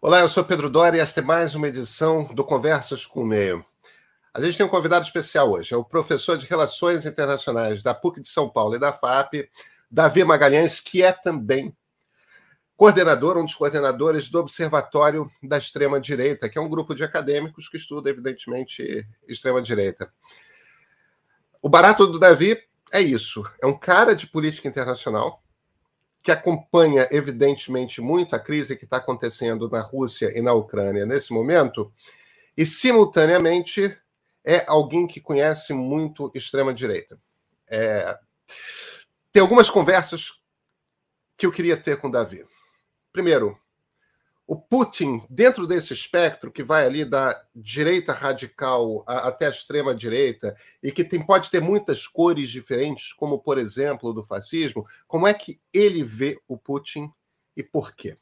Olá, eu sou Pedro Dória e esta é mais uma edição do Conversas com o Meio. A gente tem um convidado especial hoje, é o professor de Relações Internacionais da PUC de São Paulo e da FAP, Davi Magalhães, que é também coordenador, um dos coordenadores do Observatório da Extrema-Direita, que é um grupo de acadêmicos que estuda, evidentemente, extrema-direita. O barato do Davi é isso: é um cara de política internacional que acompanha, evidentemente, muito a crise que está acontecendo na Rússia e na Ucrânia nesse momento, e, simultaneamente, é alguém que conhece muito extrema-direita. É... Tem algumas conversas que eu queria ter com o Davi. Primeiro, o Putin, dentro desse espectro que vai ali da direita radical até a extrema direita e que tem, pode ter muitas cores diferentes, como por exemplo do fascismo, como é que ele vê o Putin e por quê?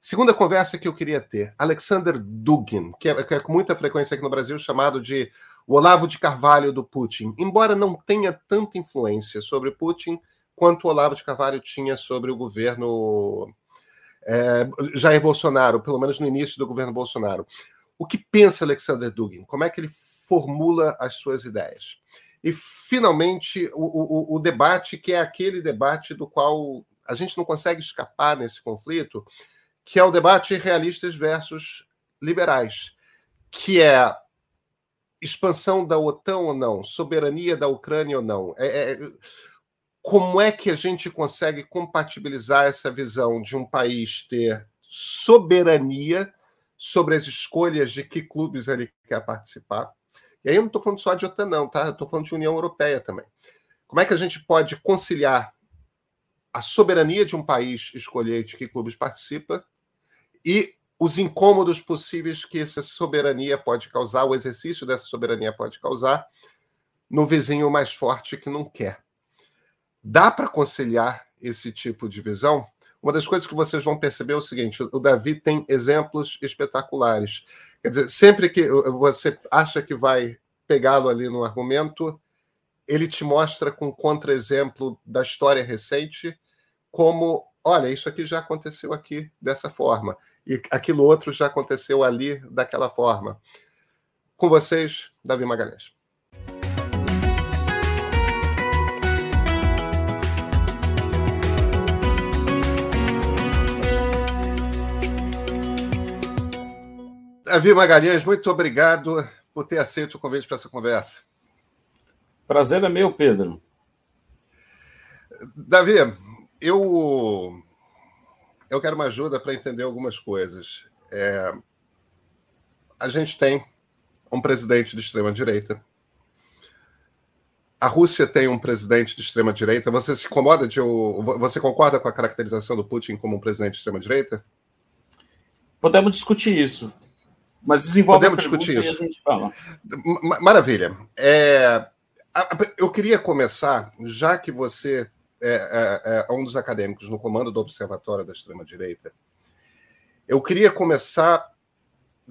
Segunda conversa que eu queria ter, Alexander Dugin, que é, que é com muita frequência aqui no Brasil chamado de o Olavo de Carvalho do Putin, embora não tenha tanta influência sobre Putin quanto o Olavo de Carvalho tinha sobre o governo é, Jair Bolsonaro, pelo menos no início do governo Bolsonaro. O que pensa Alexander Dugin? Como é que ele formula as suas ideias? E, finalmente, o, o, o debate, que é aquele debate do qual a gente não consegue escapar nesse conflito, que é o debate realistas versus liberais, que é expansão da OTAN ou não, soberania da Ucrânia ou não. É, é, como é que a gente consegue compatibilizar essa visão de um país ter soberania sobre as escolhas de que clubes ele quer participar? E aí eu não estou falando só de OTAN, não, tá? Estou falando de União Europeia também. Como é que a gente pode conciliar a soberania de um país escolher de que clubes participa e os incômodos possíveis que essa soberania pode causar, o exercício dessa soberania pode causar no vizinho mais forte que não quer. Dá para conciliar esse tipo de visão? Uma das coisas que vocês vão perceber é o seguinte: o Davi tem exemplos espetaculares. Quer dizer, sempre que você acha que vai pegá-lo ali no argumento, ele te mostra com contra-exemplo da história recente como, olha, isso aqui já aconteceu aqui dessa forma, e aquilo outro já aconteceu ali daquela forma. Com vocês, Davi Magalhães. Davi Magalhães, muito obrigado por ter aceito o convite para essa conversa. Prazer é meu, Pedro. Davi, eu, eu quero uma ajuda para entender algumas coisas. É, a gente tem um presidente de extrema-direita. A Rússia tem um presidente de extrema-direita. Você se incomoda de. Você concorda com a caracterização do Putin como um presidente de extrema-direita? Podemos discutir isso. Mas desenvolve Podemos discutir isso. Maravilha. É, eu queria começar, já que você é, é, é, um dos acadêmicos no comando do Observatório da Extrema-Direita, eu queria começar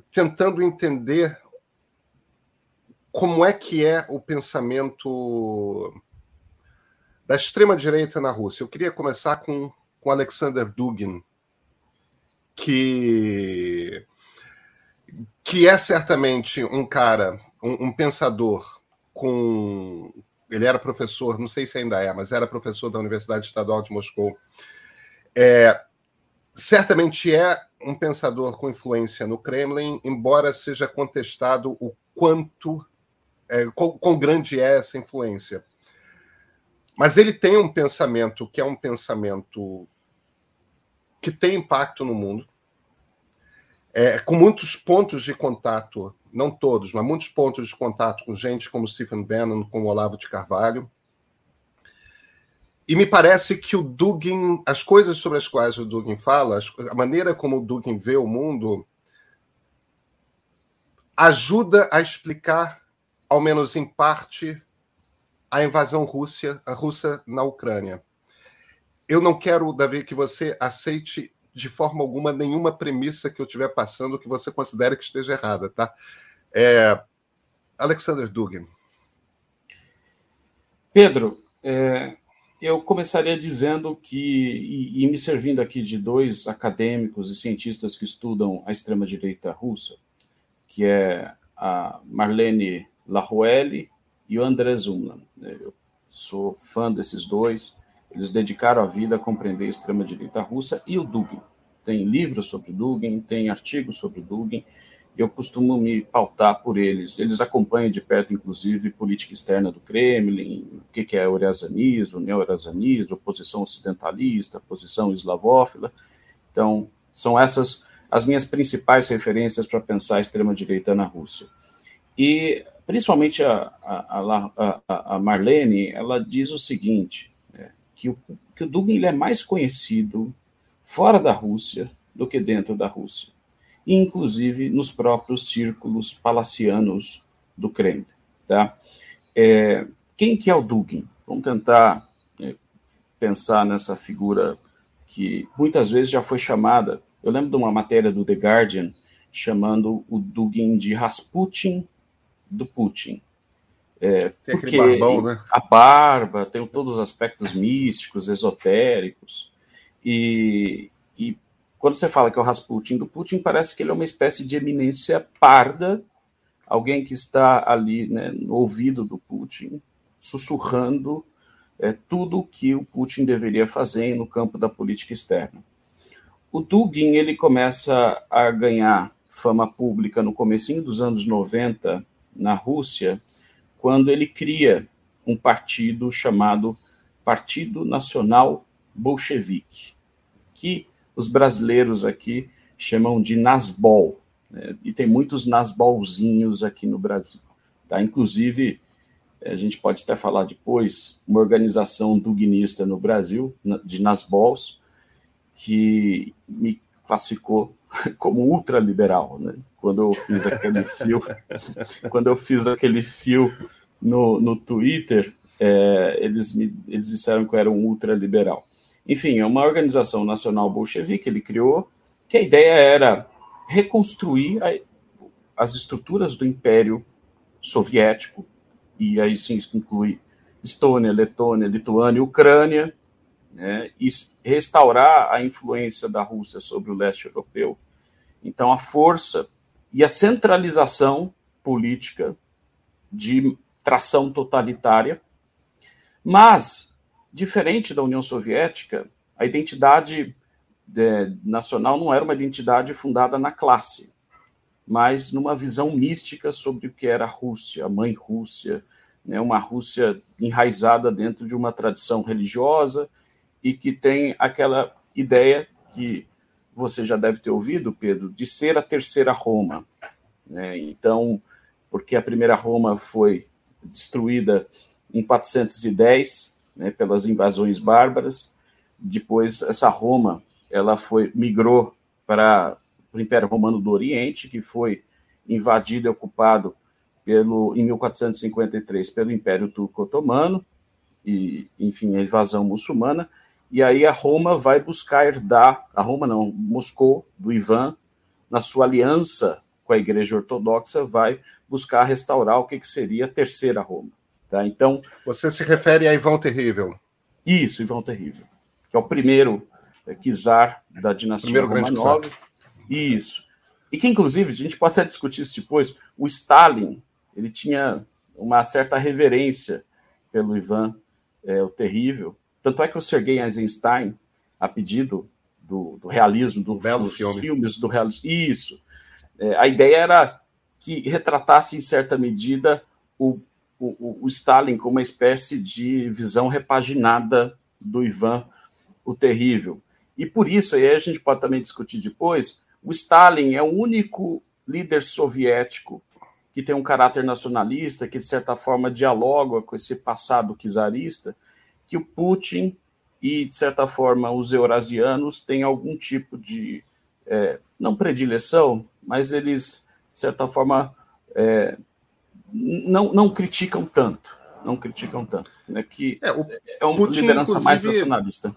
tentando entender como é que é o pensamento da extrema-direita na Rússia. Eu queria começar com, com Alexander Dugin, que que é certamente um cara, um, um, pensador com. Ele era professor, não sei se ainda é, mas era professor da Universidade Estadual de Moscou. É, certamente é um pensador com influência no Kremlin, embora seja contestado o quanto, é, quão, quão grande é essa influência. Mas ele tem um pensamento que é um pensamento que tem impacto no mundo é, com muitos pontos de contato, não todos, mas muitos pontos de contato com gente como Stephen Bannon, como Olavo de Carvalho. E me parece que o Dugin, as coisas sobre as quais o Dugin fala, a maneira como o Dugin vê o mundo, ajuda a explicar, ao menos em parte, a invasão a russa na Ucrânia. Eu não quero, Davi, que você aceite de forma alguma nenhuma premissa que eu estiver passando que você considere que esteja errada, tá? É... Alexander Dugin. Pedro, é... eu começaria dizendo que, e, e, me servindo aqui de dois acadêmicos e cientistas que estudam a extrema-direita russa, que é a Marlene Laruelle e o André Zumland. Eu sou fã desses dois, eles dedicaram a vida a compreender a extrema-direita russa e o Dugin. Tem livros sobre Dugin, tem artigos sobre Dugin, eu costumo me pautar por eles. Eles acompanham de perto, inclusive, política externa do Kremlin, o que é eurazianismo, neo-eurazianismo, posição ocidentalista, posição eslavófila. Então, são essas as minhas principais referências para pensar a extrema-direita na Rússia. E, principalmente, a, a, a, a Marlene, ela diz o seguinte, que, o, que o Dugin é mais conhecido fora da Rússia do que dentro da Rússia inclusive nos próprios círculos palacianos do Kremlin. Tá? É, quem que é o Dugin? Vamos tentar é, pensar nessa figura que muitas vezes já foi chamada. Eu lembro de uma matéria do The Guardian chamando o Dugin de Rasputin do Putin. É, tem porque barbão, né? a barba tem todos os aspectos místicos, esotéricos, e, e quando você fala que é o Rasputin do Putin, parece que ele é uma espécie de eminência parda, alguém que está ali né, no ouvido do Putin, sussurrando é, tudo o que o Putin deveria fazer no campo da política externa. O Dugin ele começa a ganhar fama pública no comecinho dos anos 90 na Rússia, quando ele cria um partido chamado Partido Nacional Bolchevique, que os brasileiros aqui chamam de Nasbol, né? e tem muitos Nasbolzinhos aqui no Brasil. Tá? Inclusive, a gente pode até falar depois, uma organização duguinista no Brasil, de Nasbols, que me classificou como ultraliberal, né? Quando eu fiz aquele fio, quando eu fiz aquele fio no, no Twitter, é, eles me eles disseram que eu era um ultraliberal. Enfim, é uma organização nacional bolchevique, ele criou, que a ideia era reconstruir a, as estruturas do Império Soviético, e aí sim inclui Estônia, Letônia, Lituânia Ucrânia, né, e restaurar a influência da Rússia sobre o leste europeu. Então, a força e a centralização política de tração totalitária, mas Diferente da União Soviética, a identidade é, nacional não era uma identidade fundada na classe, mas numa visão mística sobre o que era a Rússia, a mãe Rússia, né, uma Rússia enraizada dentro de uma tradição religiosa e que tem aquela ideia que você já deve ter ouvido, Pedro, de ser a terceira Roma. Né? Então, porque a primeira Roma foi destruída em 410 né, pelas invasões bárbaras. Depois, essa Roma ela foi migrou para o Império Romano do Oriente, que foi invadido e ocupado pelo, em 1453 pelo Império Turco Otomano, e, enfim, a invasão muçulmana. E aí a Roma vai buscar herdar, a Roma não, Moscou, do Ivan, na sua aliança com a Igreja Ortodoxa, vai buscar restaurar o que, que seria a Terceira Roma. Tá? Então, Você se refere a Ivão Terrível. Isso, Ivão Terrível, que é o primeiro é, czar da dinastia Romanov. Isso. E que, inclusive, a gente pode até discutir isso depois, o Stalin, ele tinha uma certa reverência pelo Ivan é, o Terrível. Tanto é que o Sergei Eisenstein, a pedido do, do realismo, do, dos filme. filmes do realismo, isso. É, a ideia era que retratasse, em certa medida, o o, o, Stalin como uma espécie de visão repaginada do Ivan o Terrível. E por isso, aí a gente pode também discutir depois, o Stalin é o único líder soviético que tem um caráter nacionalista, que de certa forma dialoga com esse passado czarista, que o Putin e, de certa forma, os eurasianos têm algum tipo de, é, não predileção, mas eles, de certa forma, é, não, não criticam tanto. Não criticam tanto. Né, que é, é uma Putin, liderança mais nacionalista.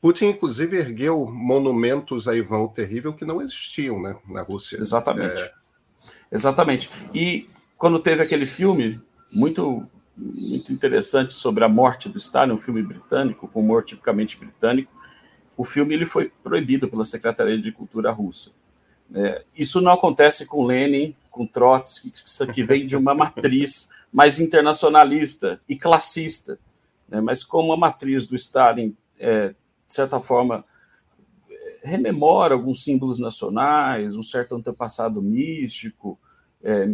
Putin, inclusive, ergueu monumentos a Ivan o Terrível que não existiam né, na Rússia. Exatamente. É... Exatamente. E quando teve aquele filme muito muito interessante sobre a morte do Stalin, um filme britânico, com humor tipicamente britânico. O filme ele foi proibido pela Secretaria de Cultura russa. É, isso não acontece com Lenin, com Trotsky, que vem de uma matriz mais internacionalista e classista, né? mas como a matriz do Stalin, é, de certa forma, rememora alguns símbolos nacionais, um certo antepassado místico, é,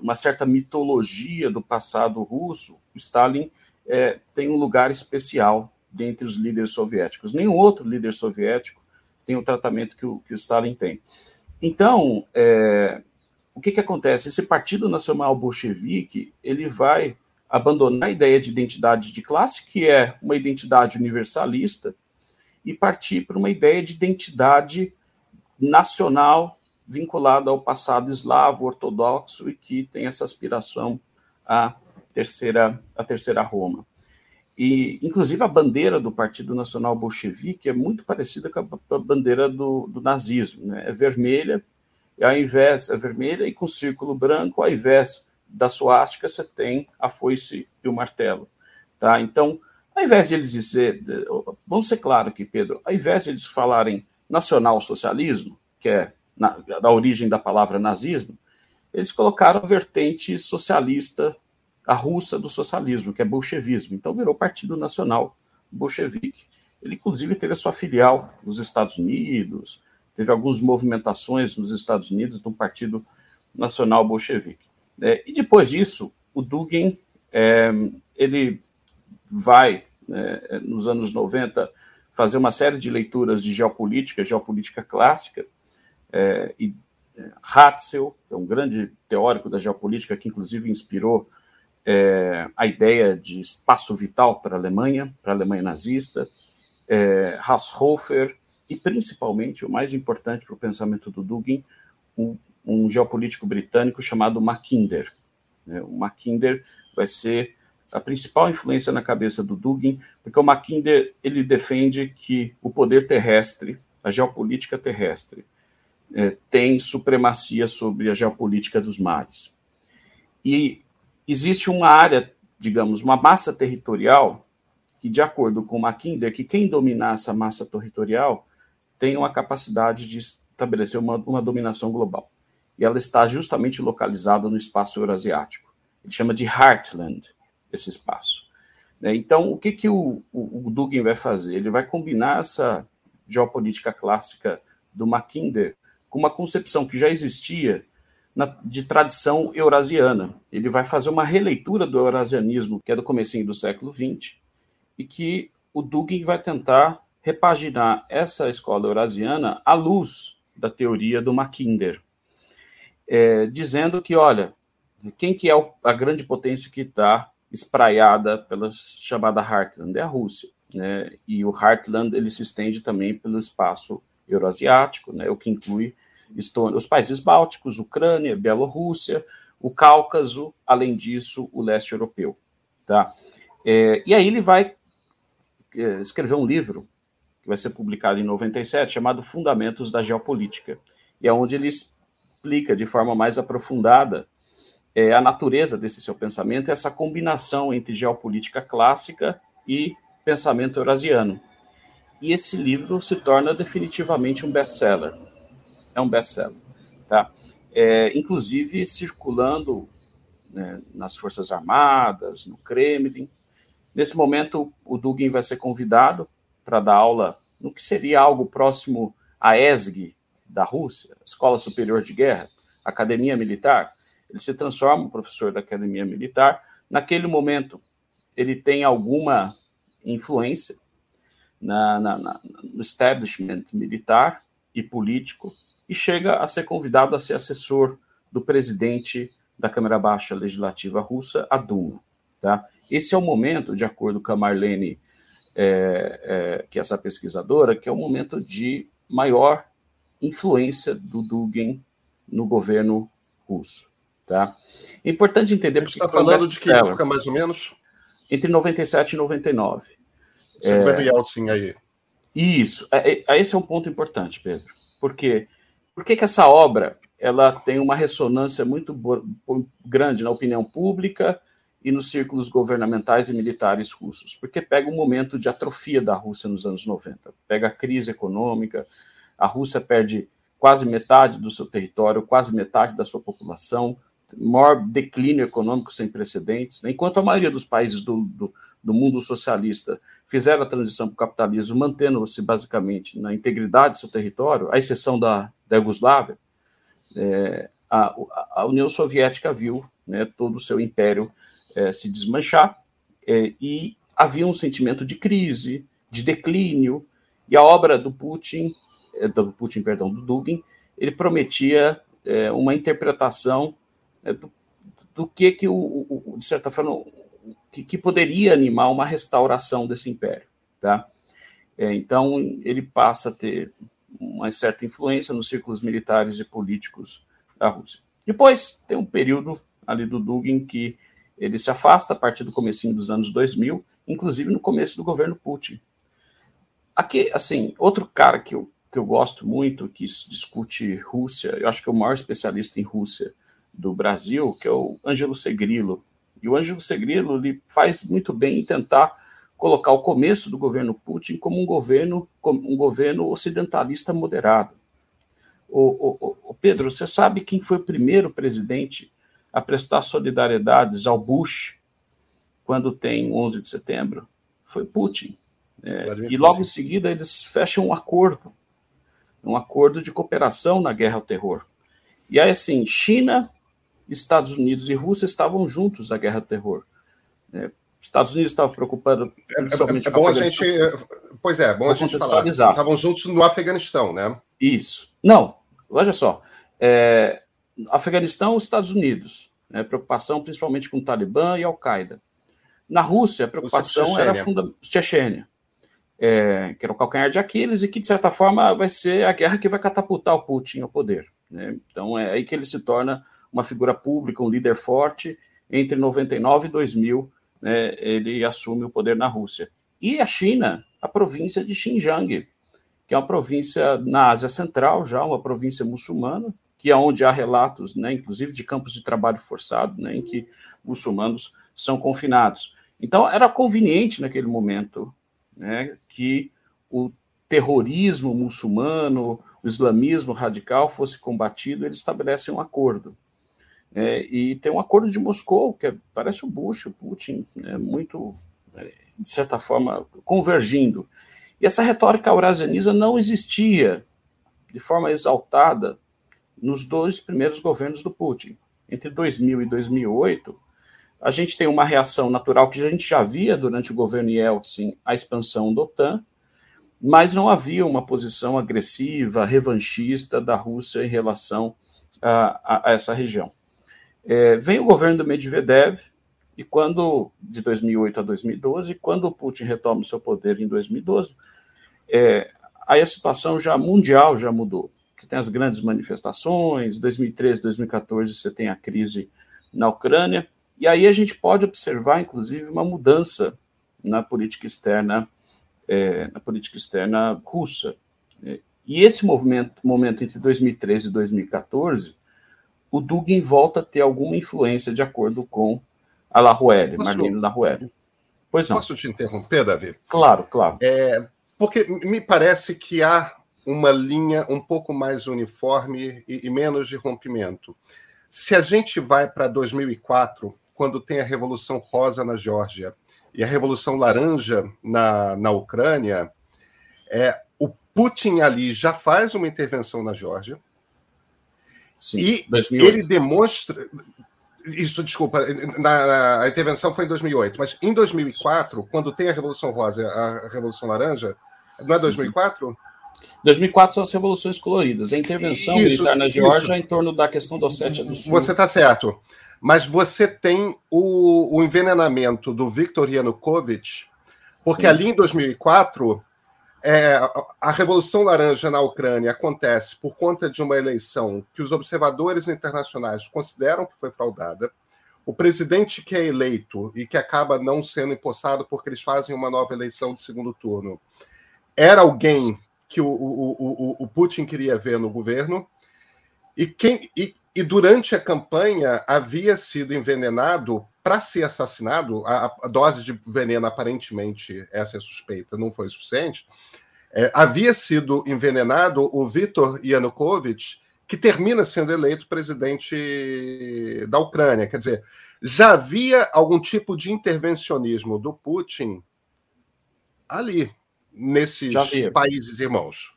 uma certa mitologia do passado russo, Stalin é, tem um lugar especial dentre os líderes soviéticos. Nenhum outro líder soviético tem o tratamento que o, que o Stalin tem. Então, é, o que, que acontece? Esse Partido Nacional Bolchevique ele vai abandonar a ideia de identidade de classe, que é uma identidade universalista, e partir para uma ideia de identidade nacional vinculada ao passado eslavo ortodoxo e que tem essa aspiração à terceira, à terceira Roma. E, inclusive, a bandeira do Partido Nacional Bolchevique é muito parecida com a bandeira do, do nazismo. Né? É vermelha, e ao invés, é vermelha e com círculo branco, ao invés da suástica, você tem a foice e o martelo. Tá? Então, ao invés de eles dizer, vamos ser claro aqui, Pedro, ao invés de eles falarem nacional-socialismo, que é na, da origem da palavra nazismo, eles colocaram a vertente socialista, a russa do socialismo, que é bolchevismo. Então virou Partido Nacional Bolchevique. Ele, inclusive, teve a sua filial nos Estados Unidos, teve algumas movimentações nos Estados Unidos do Partido Nacional Bolchevique. É, e depois disso, o Dugin é, ele vai, né, nos anos 90, fazer uma série de leituras de geopolítica, geopolítica clássica, é, e é, Hatzel, é um grande teórico da geopolítica que inclusive inspirou é, a ideia de espaço vital para a Alemanha, para a Alemanha nazista, é, e principalmente o mais importante para o pensamento do Dugin, um, um geopolítico britânico chamado Mackinder. Né? O Mackinder vai ser a principal influência na cabeça do Dugin, porque o Mackinder ele defende que o poder terrestre, a geopolítica terrestre, é, tem supremacia sobre a geopolítica dos mares. E existe uma área, digamos, uma massa territorial que, de acordo com Mackinder, que quem dominar essa massa territorial tem uma capacidade de estabelecer uma, uma dominação global. E ela está justamente localizada no espaço eurasiático. Ele chama de Heartland, esse espaço. Né? Então, o que, que o, o, o Dugin vai fazer? Ele vai combinar essa geopolítica clássica do Mackinder com uma concepção que já existia na, de tradição eurasiana. Ele vai fazer uma releitura do eurasianismo, que é do comecinho do século XX, e que o Dugin vai tentar repaginar essa escola eurasiana à luz da teoria do Mackinder, é, dizendo que, olha, quem que é a grande potência que está espraiada pela chamada Heartland, é a Rússia. Né? E o Heartland ele se estende também pelo espaço euroasiático, né? o que inclui os países bálticos, Ucrânia, Bielorrússia, o Cáucaso, além disso, o leste europeu. Tá? É, e aí ele vai é, escrever um livro, que vai ser publicado em 97, chamado Fundamentos da Geopolítica, e é onde ele explica de forma mais aprofundada é, a natureza desse seu pensamento, essa combinação entre geopolítica clássica e pensamento eurasiano. E esse livro se torna definitivamente um best-seller. É um best-seller. Tá? É, inclusive circulando né, nas Forças Armadas, no Kremlin. Nesse momento, o Dugin vai ser convidado para dar aula no que seria algo próximo à ESG da Rússia, Escola Superior de Guerra, Academia Militar, ele se transforma um professor da academia militar. Naquele momento, ele tem alguma influência na, na, na, no establishment militar e político e chega a ser convidado a ser assessor do presidente da Câmara Baixa Legislativa Russa, a Duma. Tá? Esse é o momento, de acordo com a Marlene, é, é, que é essa pesquisadora, que é o momento de maior influência do Dugin no governo russo. Tá? É importante entender porque. Você está falando de que época, mais ou menos? Entre 97 e 99. Você é... vai Yeltsin aí. Isso. É, é, esse é um ponto importante, Pedro. Por quê? Por que, que essa obra ela tem uma ressonância muito grande na opinião pública e nos círculos governamentais e militares russos, porque pega um momento de atrofia da Rússia nos anos 90, pega a crise econômica, a Rússia perde quase metade do seu território, quase metade da sua população, maior declínio econômico sem precedentes. Né? Enquanto a maioria dos países do, do, do mundo socialista fizeram a transição para o capitalismo, mantendo-se basicamente na integridade do seu território, à exceção da, da Iugoslávia, é, a, a, União Soviética viu né, todo o seu império é, se desmanchar é, e havia um sentimento de crise, de declínio, e a obra do Putin, é, do Putin, perdão, do Dugin, ele prometia é, uma interpretação do, do, que que o, o, de certa forma que, que, poderia animar uma restauração desse império, tá? É, então ele passa a ter uma certa influência nos círculos militares e políticos da Rússia. Depois tem um período ali do Dugin que ele se afasta a partir do comecinho dos anos 2000, inclusive no começo do governo Putin. Aqui, assim, outro cara que eu, que eu gosto muito, que discute Rússia, eu acho que é o maior especialista em Rússia do Brasil, que é o Ângelo Segrilo. E o Ângelo Segrilo ele faz muito bem em tentar colocar o começo do governo Putin como um governo, como um governo ocidentalista moderado. O, o, o, Pedro, você sabe quem foi o primeiro presidente a prestar solidariedades ao Bush quando tem 11 de setembro? Foi Putin. É, e logo em seguida eles fecham um acordo, um acordo de cooperação na guerra ao terror. E aí, assim, China, Estados Unidos e Rússia estavam juntos na guerra ao terror. É, Estados Unidos estava preocupado principalmente é, é, é bom a gente, Pois é, bom a gente falar. Estavam juntos no Afeganistão, né? Isso. Não, Veja só, é, Afeganistão, Estados Unidos, né, preocupação principalmente com o Talibã e Al-Qaeda. Na Rússia, a preocupação era funda Chechênia, é, que era o calcanhar de Aquiles e que, de certa forma, vai ser a guerra que vai catapultar o Putin ao poder. Né? Então, é aí que ele se torna uma figura pública, um líder forte. Entre 99 e 2000, né, ele assume o poder na Rússia. E a China, a província de Xinjiang, que é uma província na Ásia Central, já uma província muçulmana, que é onde há relatos, né, inclusive de campos de trabalho forçado, né, em que muçulmanos são confinados. Então, era conveniente naquele momento né, que o terrorismo muçulmano, o islamismo radical fosse combatido, eles estabelecem um acordo. É, e tem um acordo de Moscou, que é, parece o Bush, o Putin, né, muito, é, de certa forma, convergindo. E essa retórica eurasianista não existia de forma exaltada nos dois primeiros governos do Putin. Entre 2000 e 2008, a gente tem uma reação natural que a gente já via durante o governo Yeltsin, a expansão da OTAN, mas não havia uma posição agressiva, revanchista da Rússia em relação a, a, a essa região. É, vem o governo do Medvedev, e quando, de 2008 a 2012, quando o Putin retoma o seu poder em 2012, é, aí a situação já mundial já mudou. Que tem as grandes manifestações, 2013, 2014 você tem a crise na Ucrânia, e aí a gente pode observar, inclusive, uma mudança na política externa, é, na política externa russa. E esse movimento, momento entre 2013 e 2014, o Dugin volta a ter alguma influência, de acordo com a Larouelle, Marlene Larouelle. Pois não. Posso te interromper, Davi? Claro, claro. É, porque me parece que há uma linha um pouco mais uniforme e, e menos de rompimento. Se a gente vai para 2004, quando tem a Revolução Rosa na Geórgia e a Revolução Laranja na, na Ucrânia, é, o Putin ali já faz uma intervenção na Geórgia. Sim, e 2008. ele demonstra. Isso, desculpa, na, na, a intervenção foi em 2008, mas em 2004, quando tem a Revolução Rosa a Revolução Laranja, não é 2004? 2004 são as revoluções coloridas. A intervenção isso, militar na Geórgia é em torno da questão do Ossétia do Sul. Você está certo. Mas você tem o, o envenenamento do Viktor Yanukovych, porque Sim. ali em 2004 é, a Revolução Laranja na Ucrânia acontece por conta de uma eleição que os observadores internacionais consideram que foi fraudada. O presidente que é eleito e que acaba não sendo empossado porque eles fazem uma nova eleição de segundo turno era alguém que o, o, o, o Putin queria ver no governo, e, quem, e, e durante a campanha havia sido envenenado para ser assassinado, a, a, dose de veneno, aparentemente, essa é suspeita, não foi suficiente. É, havia sido envenenado o Viktor Yanukovych, que termina sendo eleito presidente da Ucrânia. Quer dizer, já havia algum tipo de intervencionismo do Putin ali, nesses países irmãos.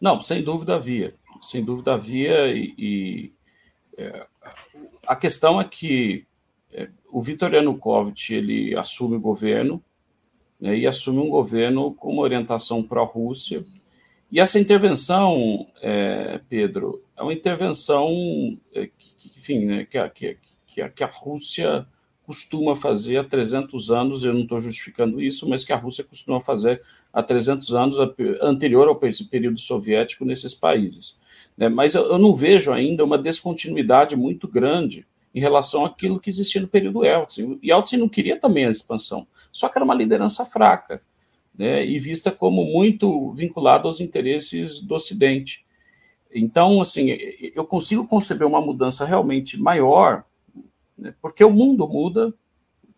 Não, sem dúvida havia. Sem dúvida havia. E, e é, a questão é que o Viktor Yanukovych ele assume o governo né, e assume um governo com uma orientação pró-Rússia. E essa intervenção, é, Pedro, é uma intervenção é, que, enfim, né, que, a, que, que a Rússia costuma fazer há 300 anos, eu não estou justificando isso, mas que a Rússia costuma fazer há 300 anos, anterior ao período soviético, nesses países. Né? Mas eu não vejo ainda uma descontinuidade muito grande em relação àquilo que existia no período Yeltsin. E Yeltsin não queria também a expansão, só que era uma liderança fraca, né? e vista como muito vinculada aos interesses do Ocidente. Então, assim, eu consigo conceber uma mudança realmente maior né? Porque o mundo muda,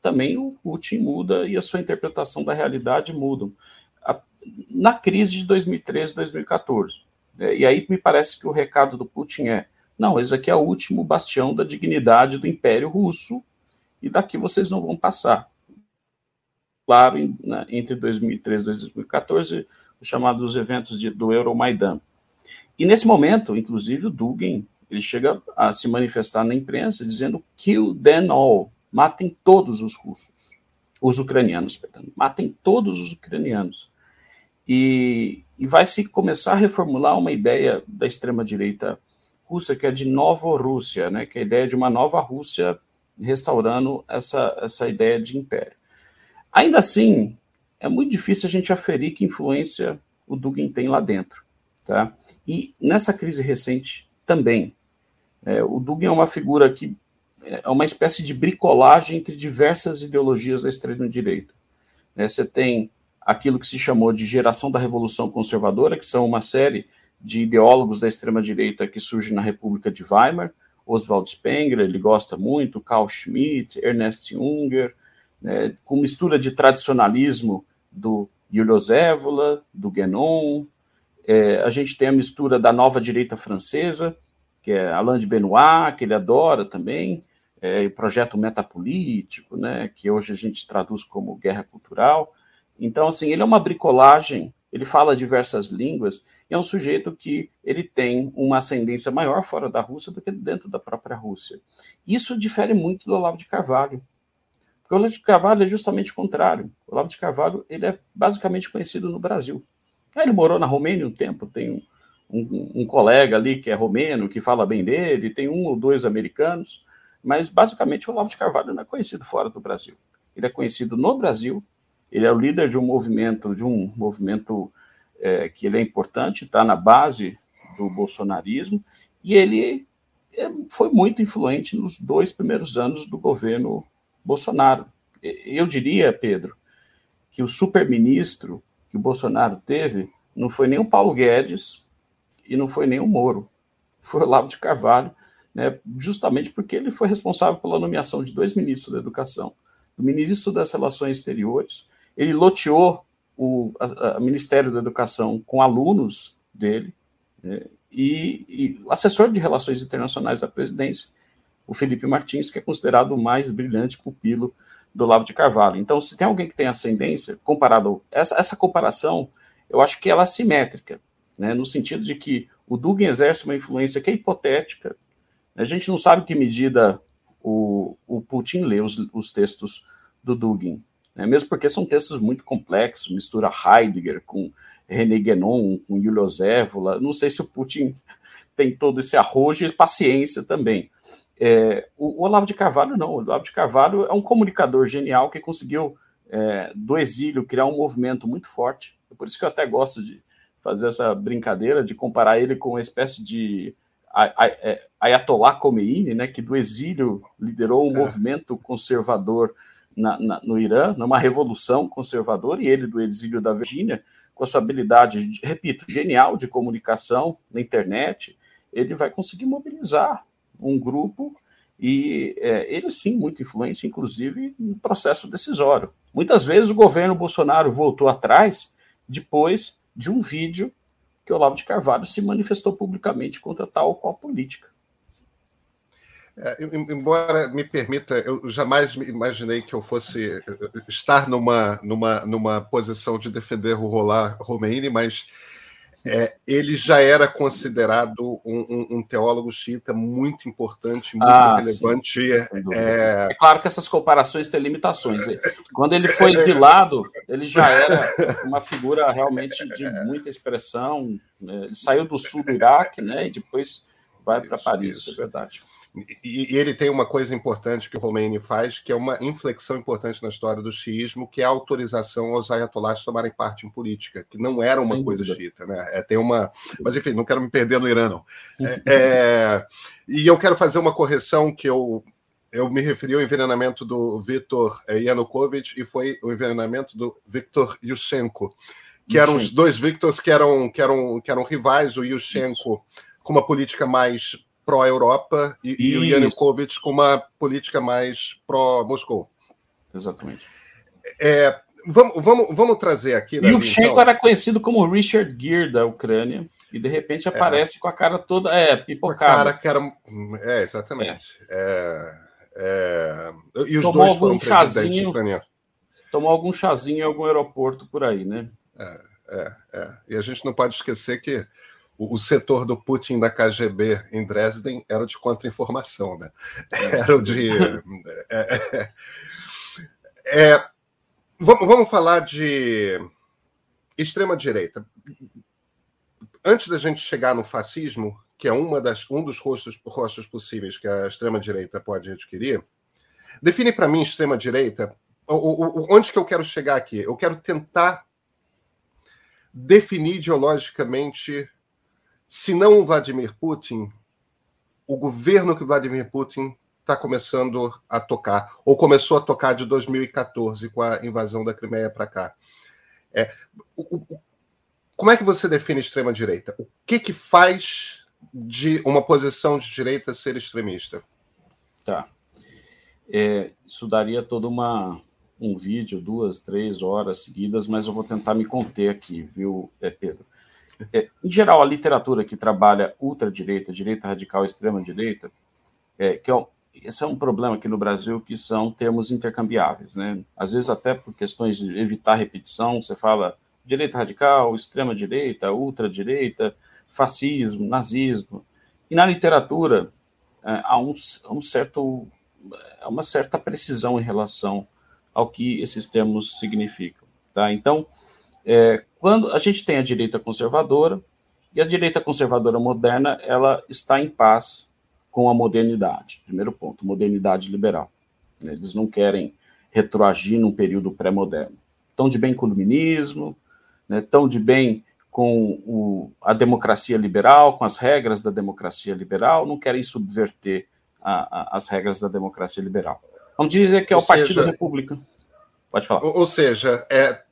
também o Putin muda e a sua interpretação da realidade muda. Na crise de 2013, 2014. Né? E aí me parece que o recado do Putin é: não, esse aqui é o último bastião da dignidade do Império Russo e daqui vocês não vão passar. Claro, né, entre 2013 e 2014, os chamados eventos de, do Euromaidan. E nesse momento, inclusive, o Dugin ele chega a se manifestar na imprensa dizendo kill them all, matem todos os russos, os ucranianos, perdão, matem todos os ucranianos. E, e vai se começar a reformular uma ideia da extrema direita russa que é de Nova Rússia, né, que é a ideia de uma nova Rússia restaurando essa, essa ideia de império. Ainda assim, é muito difícil a gente aferir que influência o Dugin tem lá dentro. Tá? E nessa crise recente também, é, o Dugin é uma figura que é uma espécie de bricolagem entre diversas ideologias da extrema-direita. É, você tem aquilo que se chamou de geração da Revolução Conservadora, que são uma série de ideólogos da extrema-direita que surge na República de Weimar, Oswald Spengler, ele gosta muito, Carl Schmitt, Ernest Junger, né, com mistura de tradicionalismo do Julius Evola, do Guénon, é, a gente tem a mistura da nova direita francesa, que é Alain de Benoit, que ele adora também, é, o projeto metapolítico, né, que hoje a gente traduz como guerra cultural. Então, assim, ele é uma bricolagem, ele fala diversas línguas, e é um sujeito que ele tem uma ascendência maior fora da Rússia do que dentro da própria Rússia. Isso difere muito do Olavo de Carvalho. Porque o Olavo de Carvalho é justamente o contrário. O Olavo de Carvalho ele é basicamente conhecido no Brasil. Ele morou na Romênia um tempo, tem um, um, um, colega ali que é romeno, que fala bem dele, tem um ou dois americanos, mas basicamente o Olavo de Carvalho não é conhecido fora do Brasil. Ele é conhecido no Brasil, ele é o líder de um movimento, de um movimento é, que ele é importante, está na base do bolsonarismo, e ele é, foi muito influente nos dois primeiros anos do governo Bolsonaro. Eu diria, Pedro, que o superministro que o Bolsonaro teve não foi nem o Paulo Guedes, e não foi nem o Moro, foi o Olavo de Carvalho, né, justamente porque ele foi responsável pela nomeação de dois ministros da Educação, do ministro das Relações Exteriores, ele loteou o a, a Ministério da Educação com alunos dele, né, e, o assessor de Relações Internacionais da presidência, o Felipe Martins, que é considerado o mais brilhante pupilo do Olavo de Carvalho. Então, se tem alguém que tem ascendência, comparado essa, essa comparação, eu acho que ela é simétrica né, no sentido de que o Dugin exerce uma influência que é hipotética. A gente não sabe que medida o, o Putin lê os, os textos do Dugin, né, mesmo porque são textos muito complexos, mistura Heidegger com René Guénon, com Julius Evola. Não sei se o Putin tem todo esse arrojo e paciência também. É, o, o, Olavo de Carvalho não. O Olavo de Carvalho é um comunicador genial que conseguiu, é, do exílio, criar um movimento muito forte. É por isso que eu até gosto de, fazer essa brincadeira de comparar ele com uma espécie de é, Ayatollah Khomeini, né, que do exílio liderou um é. movimento conservador na, na, no Irã, numa revolução conservadora, e ele do exílio da Virgínia, com a sua habilidade, repito, genial de comunicação na internet, ele vai conseguir mobilizar um grupo E é, ele sim, muito influente, inclusive, no processo decisório. Muitas vezes o governo Bolsonaro voltou atrás depois de um vídeo que Olavo de Carvalho se manifestou publicamente contra tal qual política. É, embora me permita, eu jamais imaginei que eu fosse eh, estar numa, numa, numa posição de defender o Rolar Romeini, mas é, ele já era considerado um, um, um, teólogo xiita muito importante, muito ah, relevante. É... é... claro que essas comparações têm limitações. Quando ele foi exilado, ele já era uma figura realmente de muita expressão. Né? Ele saiu do sul do Iraque né, e depois vai para Paris, isso. é verdade. E, e, ele tem uma coisa importante que o Khomeini faz, que é uma inflexão importante na história do xiismo, que é a autorização aos ayatollahs tomarem parte em política, que não era uma Sem coisa dúvida. xiita, né? É, tem uma, mas enfim, não quero me perder no Irã, não. É, é, e eu quero fazer uma correção que eu eu me referi ao envenenamento do Viktor Yanukovych e foi o envenenamento do Viktor Yushchenko, que eram os dois Viktors que eram, que eram, que eram rivais, o Yushchenko com uma política mais pró-Europa e, e, o Yanukovych com uma política mais pró-Moscou. Exatamente. É, vamos, vamos, vamos trazer aqui. E o Shchenko então... era conhecido como Richard Gere da Ucrânia e de repente é. aparece é. com a cara toda é, pipocada. A cara que era. É, exatamente. É. É, e os tomou dois algum chazinho, Tomou algum chazinho em algum aeroporto por aí, né? É, é, é. E a gente não pode esquecer que o, o, setor do Putin da KGB em Dresden era o de contra-informação, né? Era o de. É, é, é, vamos, vamos falar de extrema-direita. Antes da gente chegar no fascismo, que é uma das, um dos rostos, rostos possíveis que a extrema-direita pode adquirir, define para mim extrema-direita. Onde que eu quero chegar aqui? Eu quero tentar definir ideologicamente se não o Vladimir Putin, o governo que Vladimir Putin está começando a tocar, ou começou a tocar de 2014 com a invasão da Crimeia para cá. É, o, o, como é que você define extrema-direita? O que, que faz de uma posição de direita ser extremista? Tá. É, isso daria toda uma um vídeo, duas, três horas seguidas, mas eu vou tentar me conter aqui, viu, é, Pedro? É, em geral, a literatura que trabalha ultradireita, direita radical, extrema-direita, é, que é, esse é um problema aqui no Brasil, que são termos intercambiáveis, né? Às vezes até por questões de evitar repetição, você fala direita radical, extrema-direita, ultradireita, fascismo, nazismo. E na literatura é, há um, um certo, uma certa precisão em relação ao que esses termos significam, tá? Então, é, quando a gente tem a direita conservadora, e a direita conservadora moderna, ela está em paz com a modernidade. Primeiro ponto, modernidade liberal. Eles não querem retroagir num período pré-moderno. Estão de bem com o iluminismo, né, estão de bem com o, a democracia liberal, com as regras da democracia liberal, não querem subverter a, a, as regras da democracia liberal. Vamos dizer que é ou o seja, Partido República. Pode falar. Ou, ou seja, é,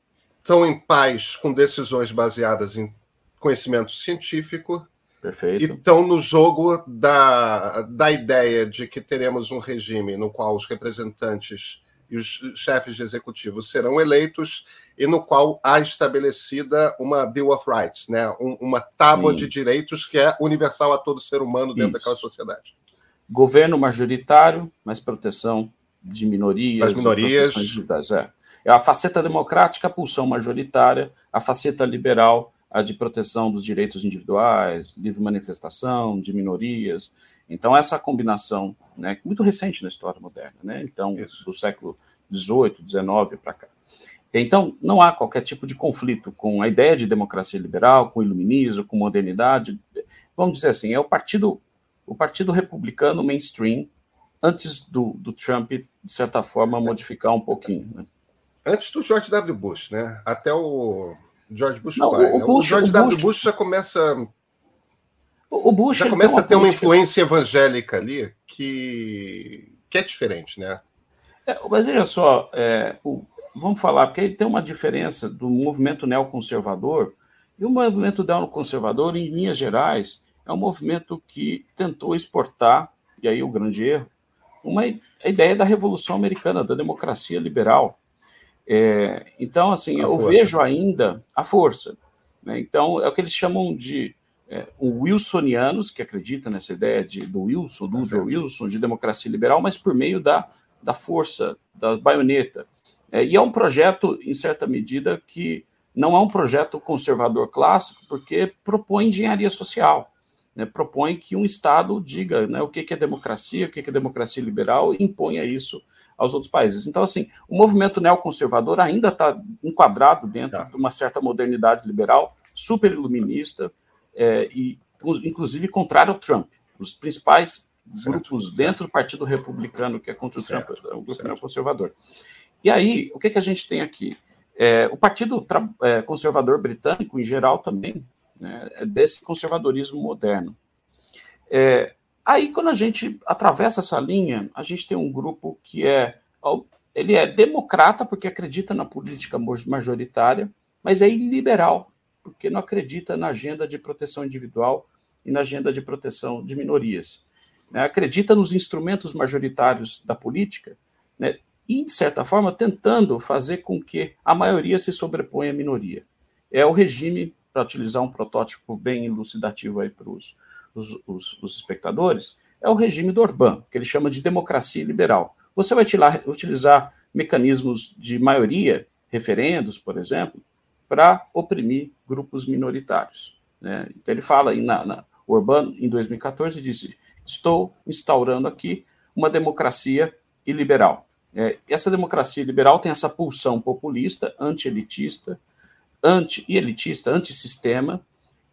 estão em paz com decisões baseadas em conhecimento científico Perfeito. e estão no jogo da, da ideia de que teremos um regime no qual os representantes e os chefes de executivo serão eleitos e no qual há estabelecida uma Bill of Rights, né? Um, uma tábua Sim. de direitos que é universal a todo ser humano dentro Isso. daquela sociedade. Governo majoritário, mas proteção de minorias. Das minorias. É. É a faceta democrática, a pulsão majoritária, a faceta liberal, a de proteção dos direitos individuais, livre manifestação, de minorias. Então, essa combinação, né, muito recente na história moderna, né, então, Isso. do século XVIII, XIX para cá. Então, não há qualquer tipo de conflito com a ideia de democracia liberal, com iluminismo, com modernidade. Vamos dizer assim, é o partido, o partido republicano mainstream, antes do, do Trump, de certa forma, modificar um pouquinho. Né? Antes do George W. Bush, né? Até o George Bush Não, pai. O, né? Bush, o George o W. Bush... Bush já começa. O Bush já começa a ter uma influência evangélica ali que, que é diferente, né? É, mas olha só, é, o, vamos falar, porque tem uma diferença do movimento neoconservador e o movimento neoconservador, em linhas gerais, é um movimento que tentou exportar, e aí o grande erro, uma a ideia da revolução americana, da democracia liberal. É, então, assim, a eu força. vejo ainda a força. Né? Então, é o que eles chamam de é, wilsonianos, que acreditam nessa ideia de, do Wilson, do tá Wilson, de democracia liberal, mas por meio da, da força, da baioneta. É, e é um projeto, em certa medida, que não é um projeto conservador clássico, porque propõe engenharia social. Né, propõe que um Estado diga né, o que, é democracia, o que, é democracia liberal e imponha isso aos outros países. Então, assim, o movimento neoconservador ainda está enquadrado dentro tá. de uma certa modernidade liberal, super iluminista, é, e inclusive contrário ao Trump. Os principais certo. grupos dentro do Partido Republicano, que é contra o certo. Trump, é o grupo neoconservador. E aí, o que, que a gente tem aqui? É, o Partido é, Conservador Britânico, em geral, também né, é desse conservadorismo moderno. É, aí, quando a gente atravessa essa linha, a gente tem um grupo que é ele é democrata porque acredita na política majoritária, mas é iliberal porque não acredita na agenda de proteção individual e na agenda de proteção de minorias. Né? Acredita nos instrumentos majoritários da política, né? e, de certa forma, tentando fazer com que a maioria se sobreponha à minoria. É o regime, para utilizar um protótipo bem elucidativo aí para os, os, os, os espectadores, é o regime do Orbán, que ele chama de democracia liberal. Você vai utilizar mecanismos de maioria, referendos, por exemplo, para oprimir grupos minoritários. Né? Então ele fala, na, na, Orbán, em 2014, disse: Estou instaurando aqui uma democracia iliberal. É, essa democracia liberal tem essa pulsão populista, anti-elitista, anti-elitista, anti-sistema,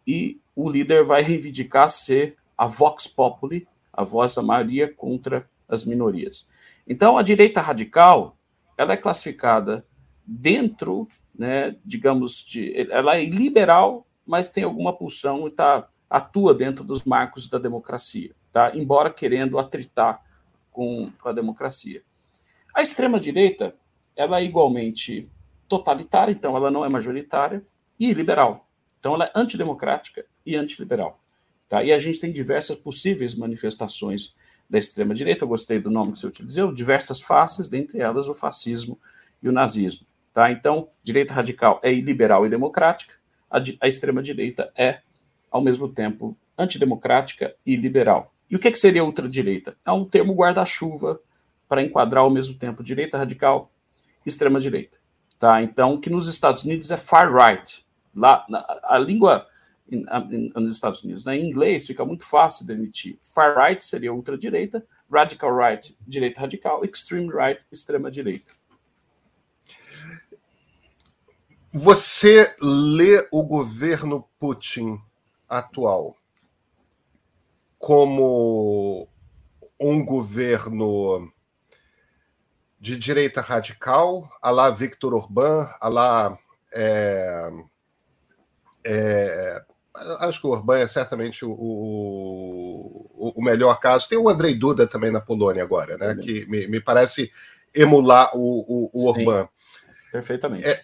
e o líder vai reivindicar ser a vox populi, a voz da maioria contra as minorias. Então, a direita radical ela é classificada dentro, né, digamos, de, ela é liberal, mas tem alguma pulsão e tá, atua dentro dos marcos da democracia, tá? embora querendo atritar com, com a democracia. A extrema-direita, ela é igualmente totalitária, então ela não é majoritária, e liberal. Então ela é antidemocrática e antiliberal. Tá? E a gente tem diversas possíveis manifestações da extrema-direita, eu gostei do nome que você utilizou, diversas faces, dentre elas o fascismo e o nazismo. Tá? Então, direita radical é liberal e democrática, a, a extrema-direita é, ao mesmo tempo, antidemocrática e liberal. E o que, que seria ultradireita? É um termo guarda-chuva para enquadrar ao mesmo tempo direita radical e extrema direita. Tá? Então, que nos Estados Unidos é far right. Lá, na, a língua nos Estados Unidos, né? em inglês, fica muito fácil de emitir. Far right seria ultradireita, radical right, direita radical, extreme right, extrema direita. Você lê o governo Putin atual como um governo de direita radical, a lá Victor Orbán, a lá. É, é, acho que o Orbán é certamente o, o, o, melhor caso. Tem o Andrei Duda também na Polônia agora, né? Que me, me parece emular o, o, o Orbán. Perfeitamente. É,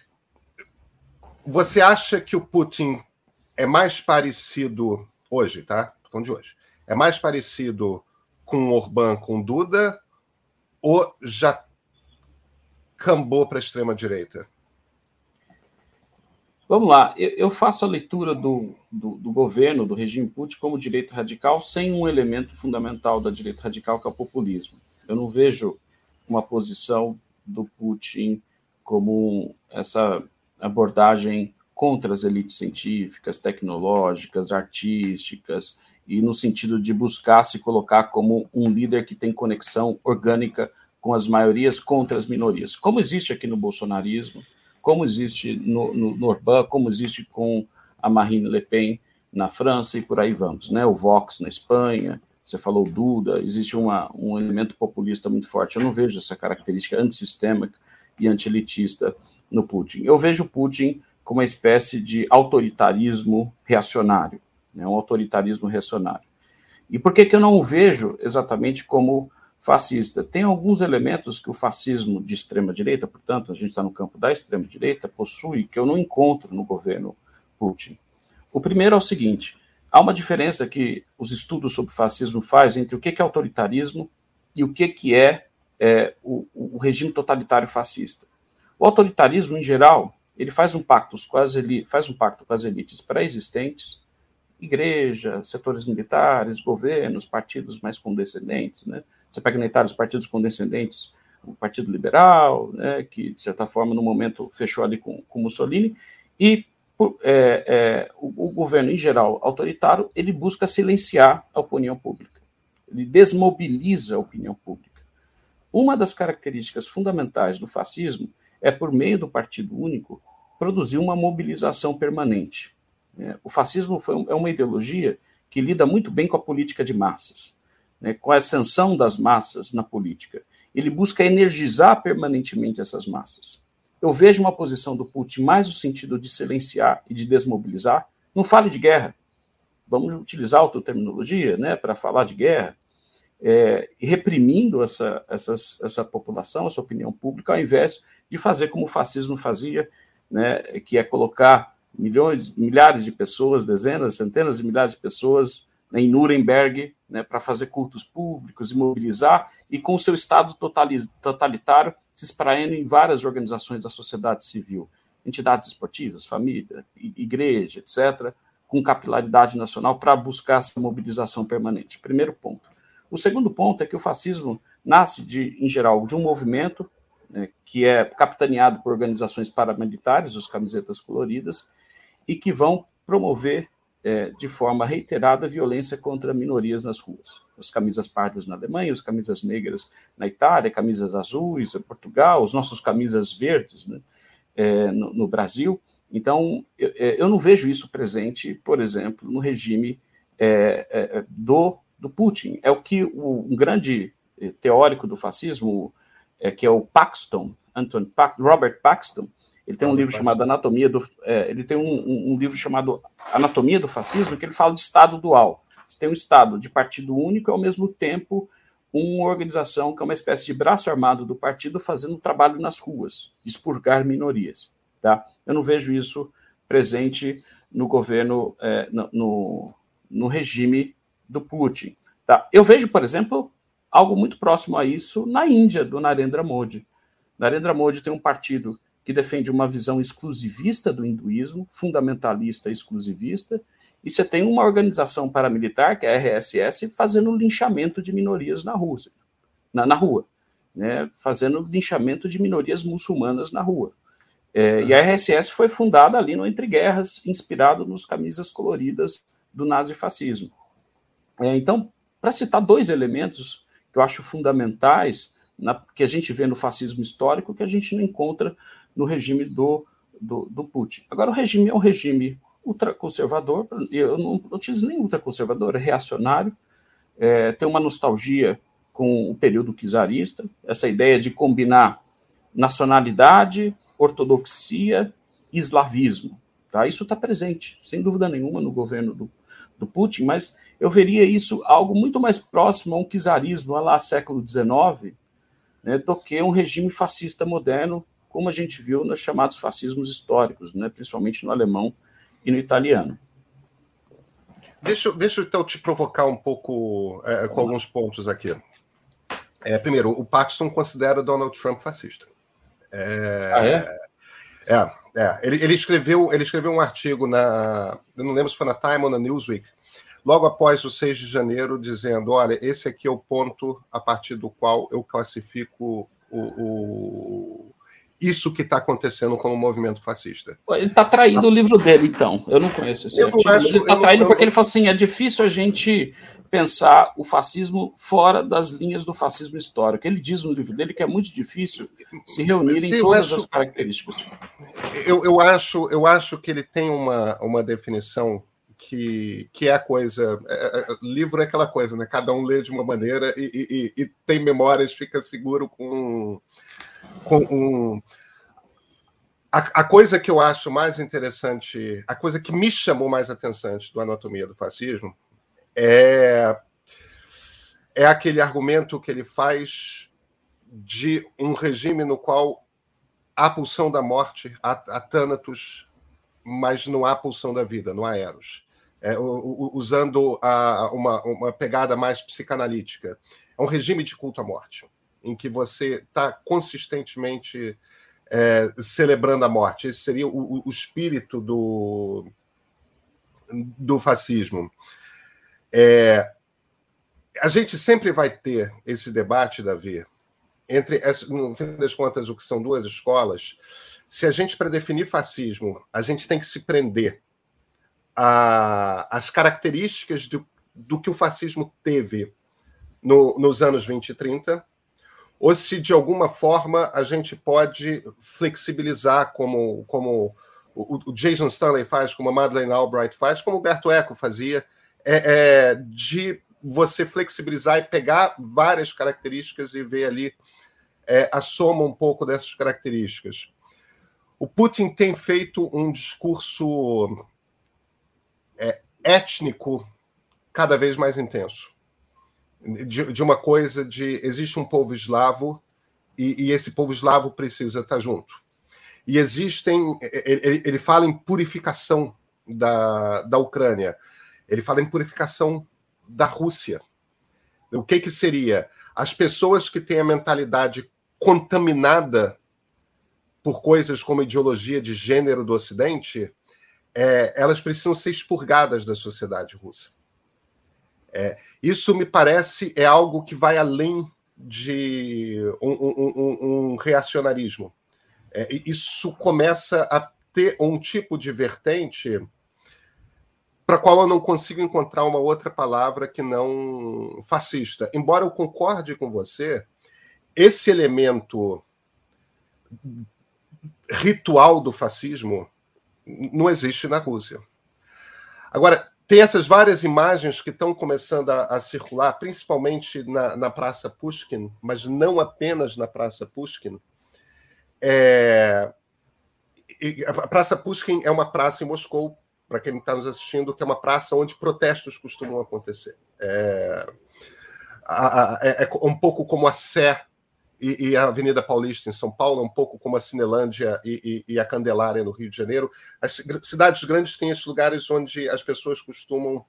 você acha que o Putin é mais parecido hoje, tá? Falando de hoje. É mais parecido com o Orbán, com Duda, ou já cambou para a extrema-direita? Vamos lá, eu faço a leitura do, do, do, governo, do regime Putin, como direita radical, sem um elemento fundamental da direita radical, que é o populismo. Eu não vejo uma posição do Putin como essa abordagem contra as elites científicas, tecnológicas, artísticas, e no sentido de buscar se colocar como um líder que tem conexão orgânica com as maiorias contra as minorias, como existe aqui no bolsonarismo, como existe no, no, no Orbán, como existe com a Marine Le Pen na França e por aí vamos, né? O Vox na Espanha, você falou Duda, existe uma, um elemento populista muito forte. Eu não vejo essa característica antissistêmica e antielitista no Putin. Eu vejo Putin como uma espécie de autoritarismo reacionário, né? um autoritarismo reacionário. E por que, que eu não o vejo exatamente como fascista. Tem alguns elementos que o fascismo de extrema-direita, portanto, a gente está no campo da extrema-direita, possui que eu não encontro no governo Putin. O primeiro é o seguinte: há uma diferença que os estudos sobre fascismo fazem entre o que é autoritarismo e o que, é, é o, o, regime totalitário fascista. O autoritarismo, em geral, ele faz um pacto com faz um pacto com as elites pré-existentes, igreja, setores militares, governos, partidos mais condescendentes. Né? Você pega na Itália os partidos condescendentes, o Partido Liberal, né, que, de certa forma, no momento fechou ali com, com Mussolini, e é, é, o, o, governo, em geral, autoritário, ele busca silenciar a opinião pública. Ele desmobiliza a opinião pública. Uma das características fundamentais do fascismo é, por meio do Partido Único, produzir uma mobilização permanente. É, o fascismo foi, é uma ideologia que lida muito bem com a política de massas, né, com a ascensão das massas na política. Ele busca energizar permanentemente essas massas. Eu vejo uma posição do Putin mais no sentido de silenciar e de desmobilizar. Não fale de guerra. Vamos utilizar outra terminologia né, para falar de guerra. É, reprimindo essa, essas, essa população, essa opinião pública, ao invés de fazer como o fascismo fazia, né, que é colocar milhões, milhares de pessoas, dezenas, centenas de milhares de pessoas né, em Nuremberg né, para fazer cultos públicos e mobilizar, e com o seu Estado totalitário se espraiando em várias organizações da sociedade civil, entidades esportivas, família, igreja, etc., com capilaridade nacional para buscar essa mobilização permanente. Primeiro ponto. O segundo ponto é que o fascismo nasce, de, em geral, de um movimento né, que é capitaneado por organizações paramilitares, os camisetas coloridas, e que vão promover é, de forma reiterada violência contra minorias nas ruas. As camisas pardas na Alemanha, as camisas negras na Itália, camisas azuis em Portugal, os nossos camisas verdes né, é, no, no, Brasil. Então, eu, é, eu, não vejo isso presente, por exemplo, no regime é, é, do, do Putin. É o que o, um grande é, teórico do fascismo, que é o Paxton, Anton Robert Paxton, ele tem um livro chamado Anatomia do. É, ele tem um, um, um, livro chamado Anatomia do Fascismo, que ele fala de Estado dual. Você tem um Estado de partido único e, ao mesmo tempo, uma organização que é uma espécie de braço armado do partido fazendo trabalho nas ruas, expurgar minorias. Tá? Eu não vejo isso presente no governo, é, no, no, no regime do Putin. Tá? Eu vejo, por exemplo, algo muito próximo a isso na Índia, do Narendra Modi. Narendra Modi tem um partido que defende uma visão exclusivista do hinduísmo, fundamentalista exclusivista, e você tem uma organização paramilitar, que é a RSS, fazendo linchamento de minorias na Rússia, na, na rua, né, fazendo linchamento de minorias muçulmanas na rua. É, e a RSS foi fundada ali no Entre Guerras, inspirado nos camisas coloridas do nazifascismo. É, então, para citar dois elementos que eu acho fundamentais, na, que a gente vê no fascismo histórico, que a gente não encontra no regime do, do, do Putin. Agora, o regime é um regime ultraconservador, eu não utilizo nem ultraconservador, é reacionário, é, tem uma nostalgia com o período czarista, essa ideia de combinar nacionalidade, ortodoxia e eslavismo. Tá? Isso está presente, sem dúvida nenhuma, no governo do, do Putin, mas eu veria isso algo muito mais próximo a um czarismo lá século XIX, né, do que um regime fascista moderno como a gente viu nos chamados fascismos históricos, né, principalmente no alemão e no italiano. Deixa, deixa eu então te provocar um pouco é, com alguns pontos aqui. É, primeiro, o Paxton considera Donald Trump fascista. É, ah, é? É, é. Ele, ele, escreveu, ele escreveu um artigo na. Eu não lembro se foi na Time ou na Newsweek, logo após o 6 de janeiro, dizendo: olha, esse aqui é o ponto a partir do qual eu classifico o, o isso que está acontecendo com o movimento fascista. Ele está traindo o livro dele, então. Eu não conheço esse eu artigo. Acho, ele está traindo porque ele fala assim: é difícil a gente pensar o fascismo fora das linhas do fascismo histórico. Ele diz no livro dele que é muito difícil se reunirem Sim, todas acho, as características. Eu, eu, acho, eu acho que ele tem uma, uma definição que, que é a coisa. É, é, livro é aquela coisa, né? Cada um lê de uma maneira e, e, e tem memórias, fica seguro com com um. A, a, coisa que eu acho mais interessante, a coisa que me chamou mais atenção do Anatomia do Fascismo é, é aquele argumento que ele faz de um regime no qual há pulsão da morte, há, há Thanatos, mas não há pulsão da vida, não há Eros. é, usando a, uma, uma pegada mais psicanalítica. É um regime de culto à morte, em que você está consistentemente é, celebrando a morte. Esse seria o, o espírito do, do fascismo. É, a gente sempre vai ter esse debate, Davi, entre, no fim das contas, o que são duas escolas. Se a gente, para definir fascismo, a gente tem que se prender às características do, do que o fascismo teve no, nos anos 20 e 30, ou se de alguma forma a gente pode flexibilizar, como, como o, Jason Stanley faz, como a Madeleine Albright faz, como o Berto Eco fazia, é, é, de você flexibilizar e pegar várias características e ver ali é, a soma um pouco dessas características. O Putin tem feito um discurso é, étnico cada vez mais intenso. De, de, uma coisa de existe um povo eslavo e, e, esse povo eslavo precisa estar junto. E existem. Ele, ele fala em purificação da, da Ucrânia, ele fala em purificação da Rússia. O que, que seria? As pessoas que têm a mentalidade contaminada por coisas como ideologia de gênero do Ocidente, é, elas precisam ser expurgadas da sociedade russa. É, isso me parece é algo que vai além de um, um, um, um reacionarismo. É, isso começa a ter um tipo de vertente para qual eu não consigo encontrar uma outra palavra que não fascista. Embora eu concorde com você, esse elemento ritual do fascismo não existe na Rússia. Agora, tem essas várias imagens que estão começando a, a circular, principalmente na, na, Praça Pushkin, mas não apenas na Praça Pushkin. É... a Praça Pushkin é uma praça em Moscou para quem está nos assistindo, que é uma praça onde protestos costumam acontecer. É, é, é um pouco como a Sé e, e, a Avenida Paulista em São Paulo, um pouco como a Cinelândia e, e, e, a Candelária no Rio de Janeiro. As cidades grandes têm esses lugares onde as pessoas costumam.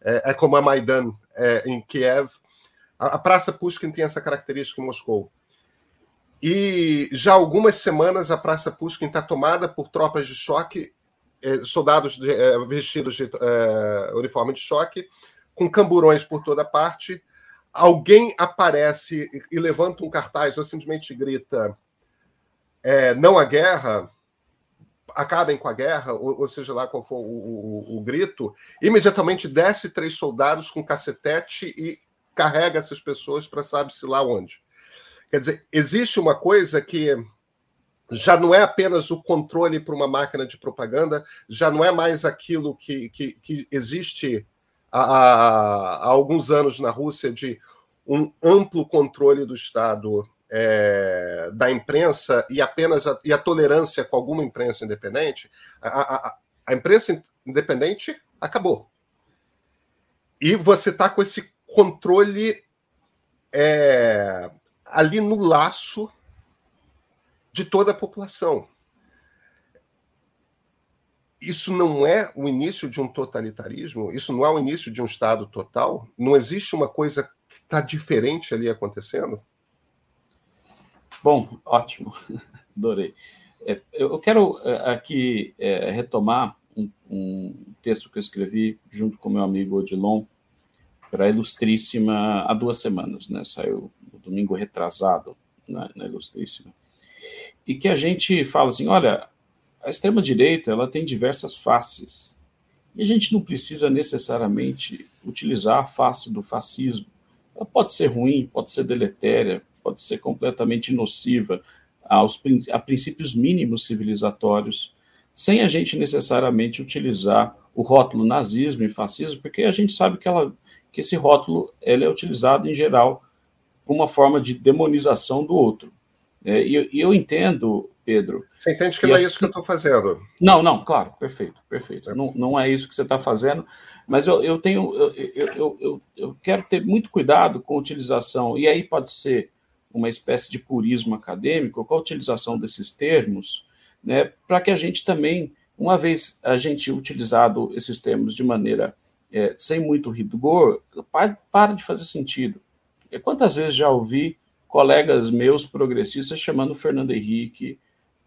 É, é como a Maidan é, em Kiev. A, a, Praça Pushkin tem essa característica em Moscou. E já há algumas semanas a Praça Pushkin está tomada por tropas de choque é, soldados de, é, vestidos de é, uniforme de choque, com camburões por toda parte. Alguém aparece e levanta um cartaz ou simplesmente grita: é, não a guerra, acabem com a guerra, ou, ou seja lá qual for o, o, o, grito, imediatamente desce três soldados com cacetete e carrega essas pessoas para sabe-se lá onde. Quer dizer, existe uma coisa que já não é apenas o controle para uma máquina de propaganda, já não é mais aquilo que, que, que existe há, há, alguns anos na Rússia de um amplo controle do Estado é, da imprensa e apenas a, e a tolerância com alguma imprensa independente. A, a, a imprensa independente acabou. E você está com esse controle é, ali no laço de toda a população. Isso não é o início de um totalitarismo? Isso não é o início de um Estado total? Não existe uma coisa que está diferente ali acontecendo? Bom, ótimo, adorei. É, eu quero é, aqui é, retomar um, um, texto que eu escrevi junto com meu amigo Odilon para a Ilustríssima há duas semanas, né? Saiu no domingo retrasado na, na Ilustríssima e que a gente fala assim, olha, a extrema direita ela tem diversas faces e a gente não precisa necessariamente utilizar a face do fascismo. Ela pode ser ruim, pode ser deletéria, pode ser completamente nociva aos a princípios mínimos civilizatórios, sem a gente necessariamente utilizar o rótulo nazismo e fascismo, porque a gente sabe que, ela, que esse rótulo ele é utilizado em geral como uma forma de demonização do outro. É, e, eu entendo, Pedro. Você entende que não é isso que eu estou fazendo? Não, não, claro, perfeito, perfeito. Não, não é isso que você está fazendo, mas eu, eu tenho, eu, eu, eu, eu quero ter muito cuidado com a utilização, e aí pode ser uma espécie de purismo acadêmico, com a utilização desses termos, né, para que a gente também uma vez a gente utilizado esses termos de maneira é, sem muito rigor, para, para de fazer sentido. E quantas vezes já ouvi colegas meus progressistas chamando Fernando Henrique,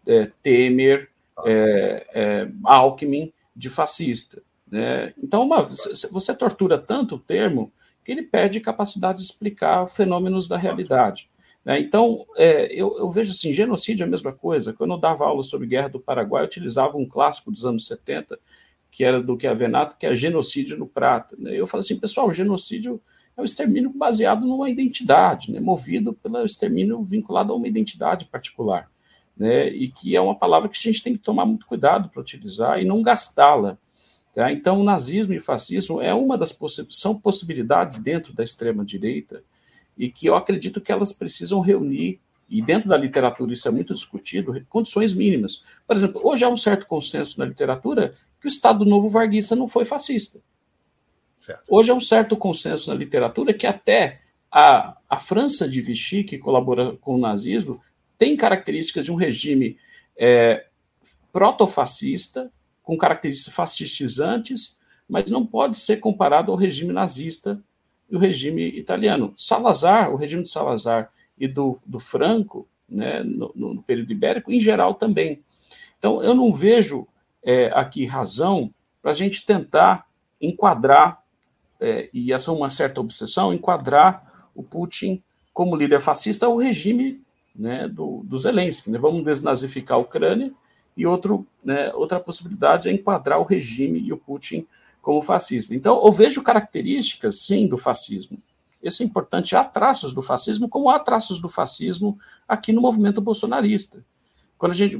é, Temer, é, é, Alckmin de fascista. Né? Então, uma, você tortura tanto o termo que ele perde capacidade de explicar fenômenos da realidade. Né? Então, é, eu, eu, vejo assim, genocídio é a mesma coisa. Quando eu dava aula sobre guerra do Paraguai, eu utilizava um clássico dos anos 70, que era do que a Venato, que é genocídio no Prata. Né? Eu falo assim, pessoal, o genocídio é um extermínio baseado numa identidade, né? movido pelo extermínio vinculado a uma identidade particular. Né? E que é uma palavra que a gente tem que tomar muito cuidado para utilizar e não gastá-la. Tá? Então, nazismo e fascismo é uma das possi são possibilidades dentro da extrema direita e que eu acredito que elas precisam reunir e dentro da literatura isso é muito discutido, condições mínimas. Por exemplo, hoje há um certo consenso na literatura que o Estado Novo Varguista não foi fascista. Certo. Hoje há um certo consenso na literatura que até a, a França de Vichy, que colabora com o nazismo, tem características de um regime é, protofascista, com características fascistizantes, mas não pode ser comparado ao regime nazista e o regime italiano. Salazar, o regime de Salazar e do, do Franco, né, no, no, período ibérico, em geral também. Então, eu não vejo é, aqui razão para a gente tentar enquadrar, é, e essa é uma certa obsessão, enquadrar o Putin como líder fascista ao regime né, do, do Zelensky. Né? Vamos desnazificar a Ucrânia, e outro, né, outra possibilidade é enquadrar o regime e o Putin como fascista. Então, eu vejo características, sim, do fascismo. Esse é importante. Há traços do fascismo, como há traços do fascismo aqui no movimento bolsonarista. Quando, a gente,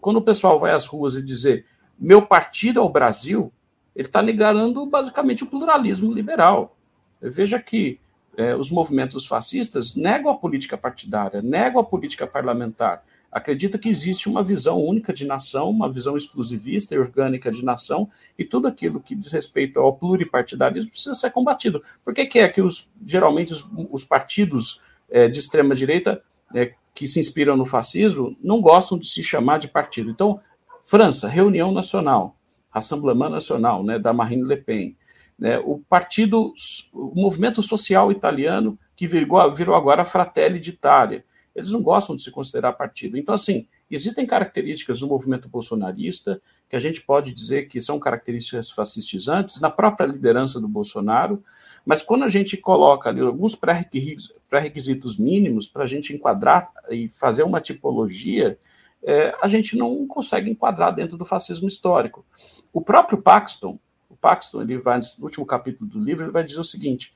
quando o pessoal vai às ruas e dizer meu partido é o Brasil, ele está negando basicamente o pluralismo liberal. Veja que é, os movimentos fascistas negam a política partidária, negam a política parlamentar, acredita que existe uma visão única de nação, uma visão exclusivista e orgânica de nação, e tudo aquilo que diz respeito ao pluripartidarismo precisa ser combatido. Por que, que é que os, geralmente os, os partidos é, de extrema-direita é, que se inspiram no fascismo não gostam de se chamar de partido? Então, França, Reunião Nacional, Rassemblement Nacional, né, da Marine Le Pen, né, o partido, o movimento social italiano que virou, virou agora Fratelli d'Italia, eles não gostam de se considerar partido. Então, assim, existem características do movimento bolsonarista que a gente pode dizer que são características fascistizantes na própria liderança do Bolsonaro, mas quando a gente coloca ali alguns pré-requisitos mínimos para a gente enquadrar e fazer uma tipologia, é, a gente não consegue enquadrar dentro do fascismo histórico. O próprio Paxton, Paxton, ele vai no último capítulo do livro, ele vai dizer o seguinte: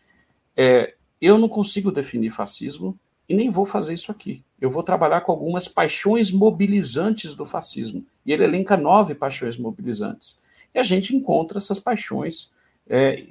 é, eu não consigo definir fascismo e nem vou fazer isso aqui. Eu vou trabalhar com algumas paixões mobilizantes do fascismo. E ele elenca nove paixões mobilizantes. E a gente encontra essas paixões é,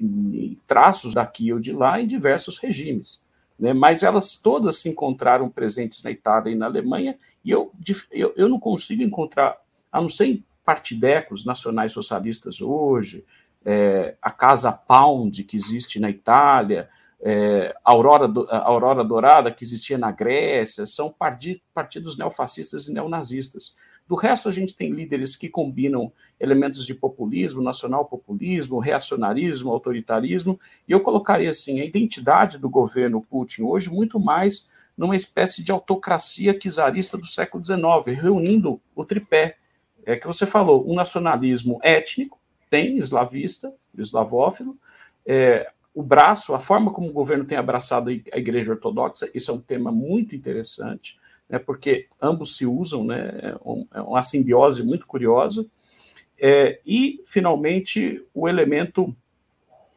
traços daqui ou de lá em diversos regimes. Né? Mas elas todas se encontraram presentes na Itália e na Alemanha, e eu, eu, eu não consigo encontrar, a não ser em partidecos nacionais socialistas hoje, é, a Casa Pound, que existe na Itália, é, Aurora, Aurora Dourada, que existia na Grécia, são partidos neofascistas e neonazistas. Do resto, a gente tem líderes que combinam elementos de populismo, nacional-populismo, reacionarismo, autoritarismo, e eu colocaria assim, a identidade do governo Putin hoje muito mais numa espécie de autocracia czarista do século XIX, reunindo o tripé é que você falou, um nacionalismo étnico, tem eslavista, eslavófilo, é, o braço, a forma como o governo tem abraçado a Igreja Ortodoxa, isso é um tema muito interessante, né, porque ambos se usam, né, é, é uma simbiose muito curiosa. É, e, finalmente, o elemento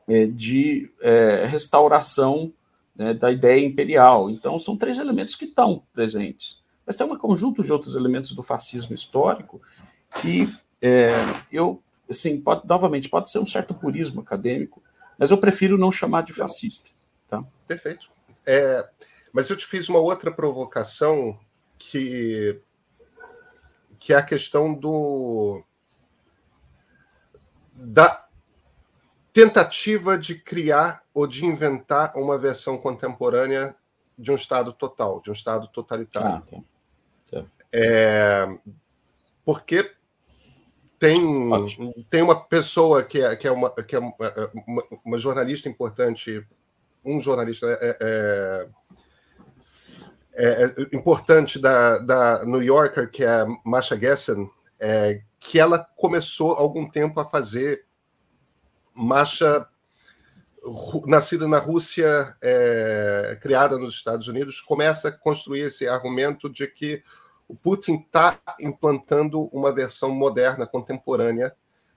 é, de é, restauração né, da ideia imperial. Então, são três elementos que estão presentes. Mas tem um conjunto de outros elementos do fascismo histórico que é, eu, assim, pode, novamente, pode ser um certo purismo acadêmico, mas eu prefiro não chamar de fascista. Tá? Perfeito. É, mas eu te fiz uma outra provocação que, que é a questão do da tentativa de criar ou de inventar uma versão contemporânea de um Estado total, de um Estado totalitário. Ah, tá. É, porque tem, tem uma pessoa que é, que é, uma, que é uma, uma, uma jornalista importante, um jornalista é, é, é, é importante da, da New Yorker, que é a Masha Gessen, é, que ela começou há algum tempo a fazer Masha nascida na Rússia, é, criada nos Estados Unidos, começa a construir esse argumento de que o Putin está implantando uma versão moderna, contemporânea,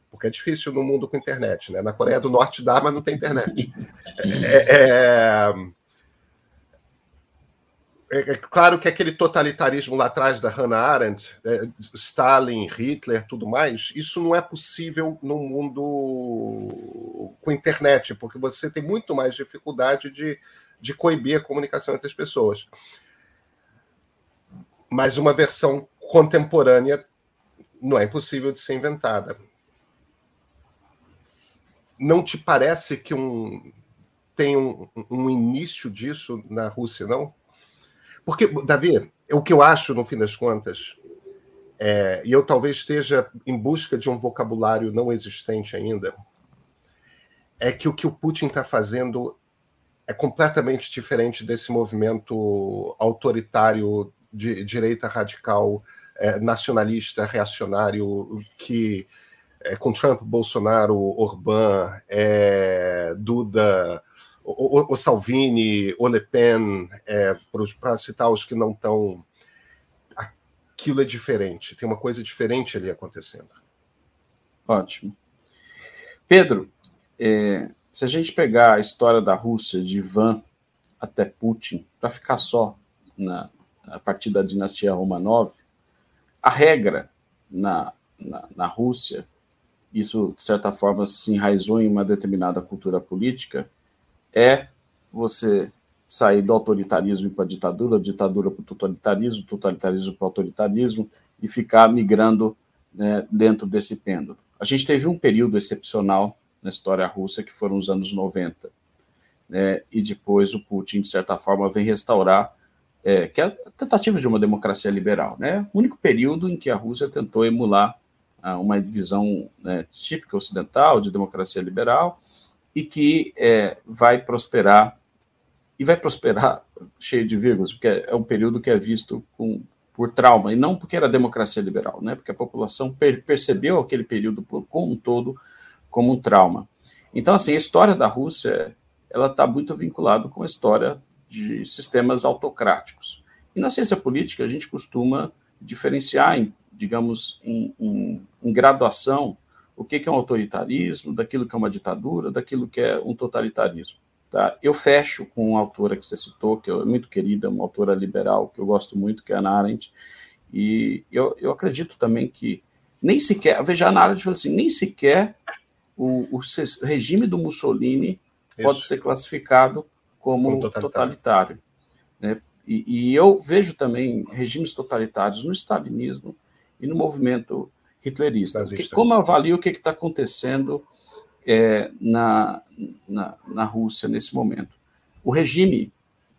porque é difícil no mundo com internet. Né? Na Coreia do Norte dá, mas não tem internet. É, é, é, é claro que aquele totalitarismo lá atrás da Hannah Arendt, é, Stalin, Hitler, tudo mais, isso não é possível no mundo com internet, porque você tem muito mais dificuldade de, de coibir a comunicação entre as pessoas. Mas uma versão contemporânea não é impossível de ser inventada. Não te parece que um, tem um, um início disso na Rússia, não? Porque, Davi, o que eu acho, no fim das contas, é, e eu talvez esteja em busca de um vocabulário não existente ainda, é que o que o Putin está fazendo é completamente diferente desse movimento autoritário de direita radical, é, nacionalista, reacionário, que é, com Trump, Bolsonaro, Orbán, é, Duda, o, o, Salvini, o Le Pen, é, para citar os que não estão. Aquilo é diferente, tem uma coisa diferente ali acontecendo. Ótimo. Pedro, é, se a gente pegar a história da Rússia, de Ivan até Putin, para ficar só na, a partir da dinastia Romanov, a regra na, na, na Rússia, isso de certa forma se enraizou em uma determinada cultura política, é você sair do autoritarismo para a ditadura, ditadura para o totalitarismo, totalitarismo para o autoritarismo e ficar migrando né, dentro desse pêndulo. A gente teve um período excepcional na história russa, que foram os anos 90, né, e depois o Putin, de certa forma, vem restaurar, é, que é a tentativa de uma democracia liberal. Né, o único período em que a Rússia tentou emular ah, uma divisão né, típica ocidental de democracia liberal, e que é, vai prosperar, e vai prosperar cheio de vírgulas, porque é um período que é visto com, por trauma, e não porque era democracia liberal, né? porque a população per percebeu aquele período como um todo como um trauma. Então, assim, a história da Rússia ela está muito vinculada com a história de sistemas autocráticos. E na ciência política, a gente costuma diferenciar, em, digamos, em, em, em graduação o que é um autoritarismo, daquilo que é uma ditadura, daquilo que é um totalitarismo. Tá? Eu fecho com uma autora que você citou, que é muito querida, uma autora liberal que eu gosto muito, que é a Ana Arendt, e eu, eu acredito também que nem sequer, veja, a Ana Arendt falou assim, nem sequer o, o regime do Mussolini Isso. pode ser classificado como, como totalitário. totalitário né? e, e eu vejo também regimes totalitários no stalinismo e no movimento hitlerista. Que, como avalia o que está acontecendo é, na, na, na, Rússia nesse momento? O regime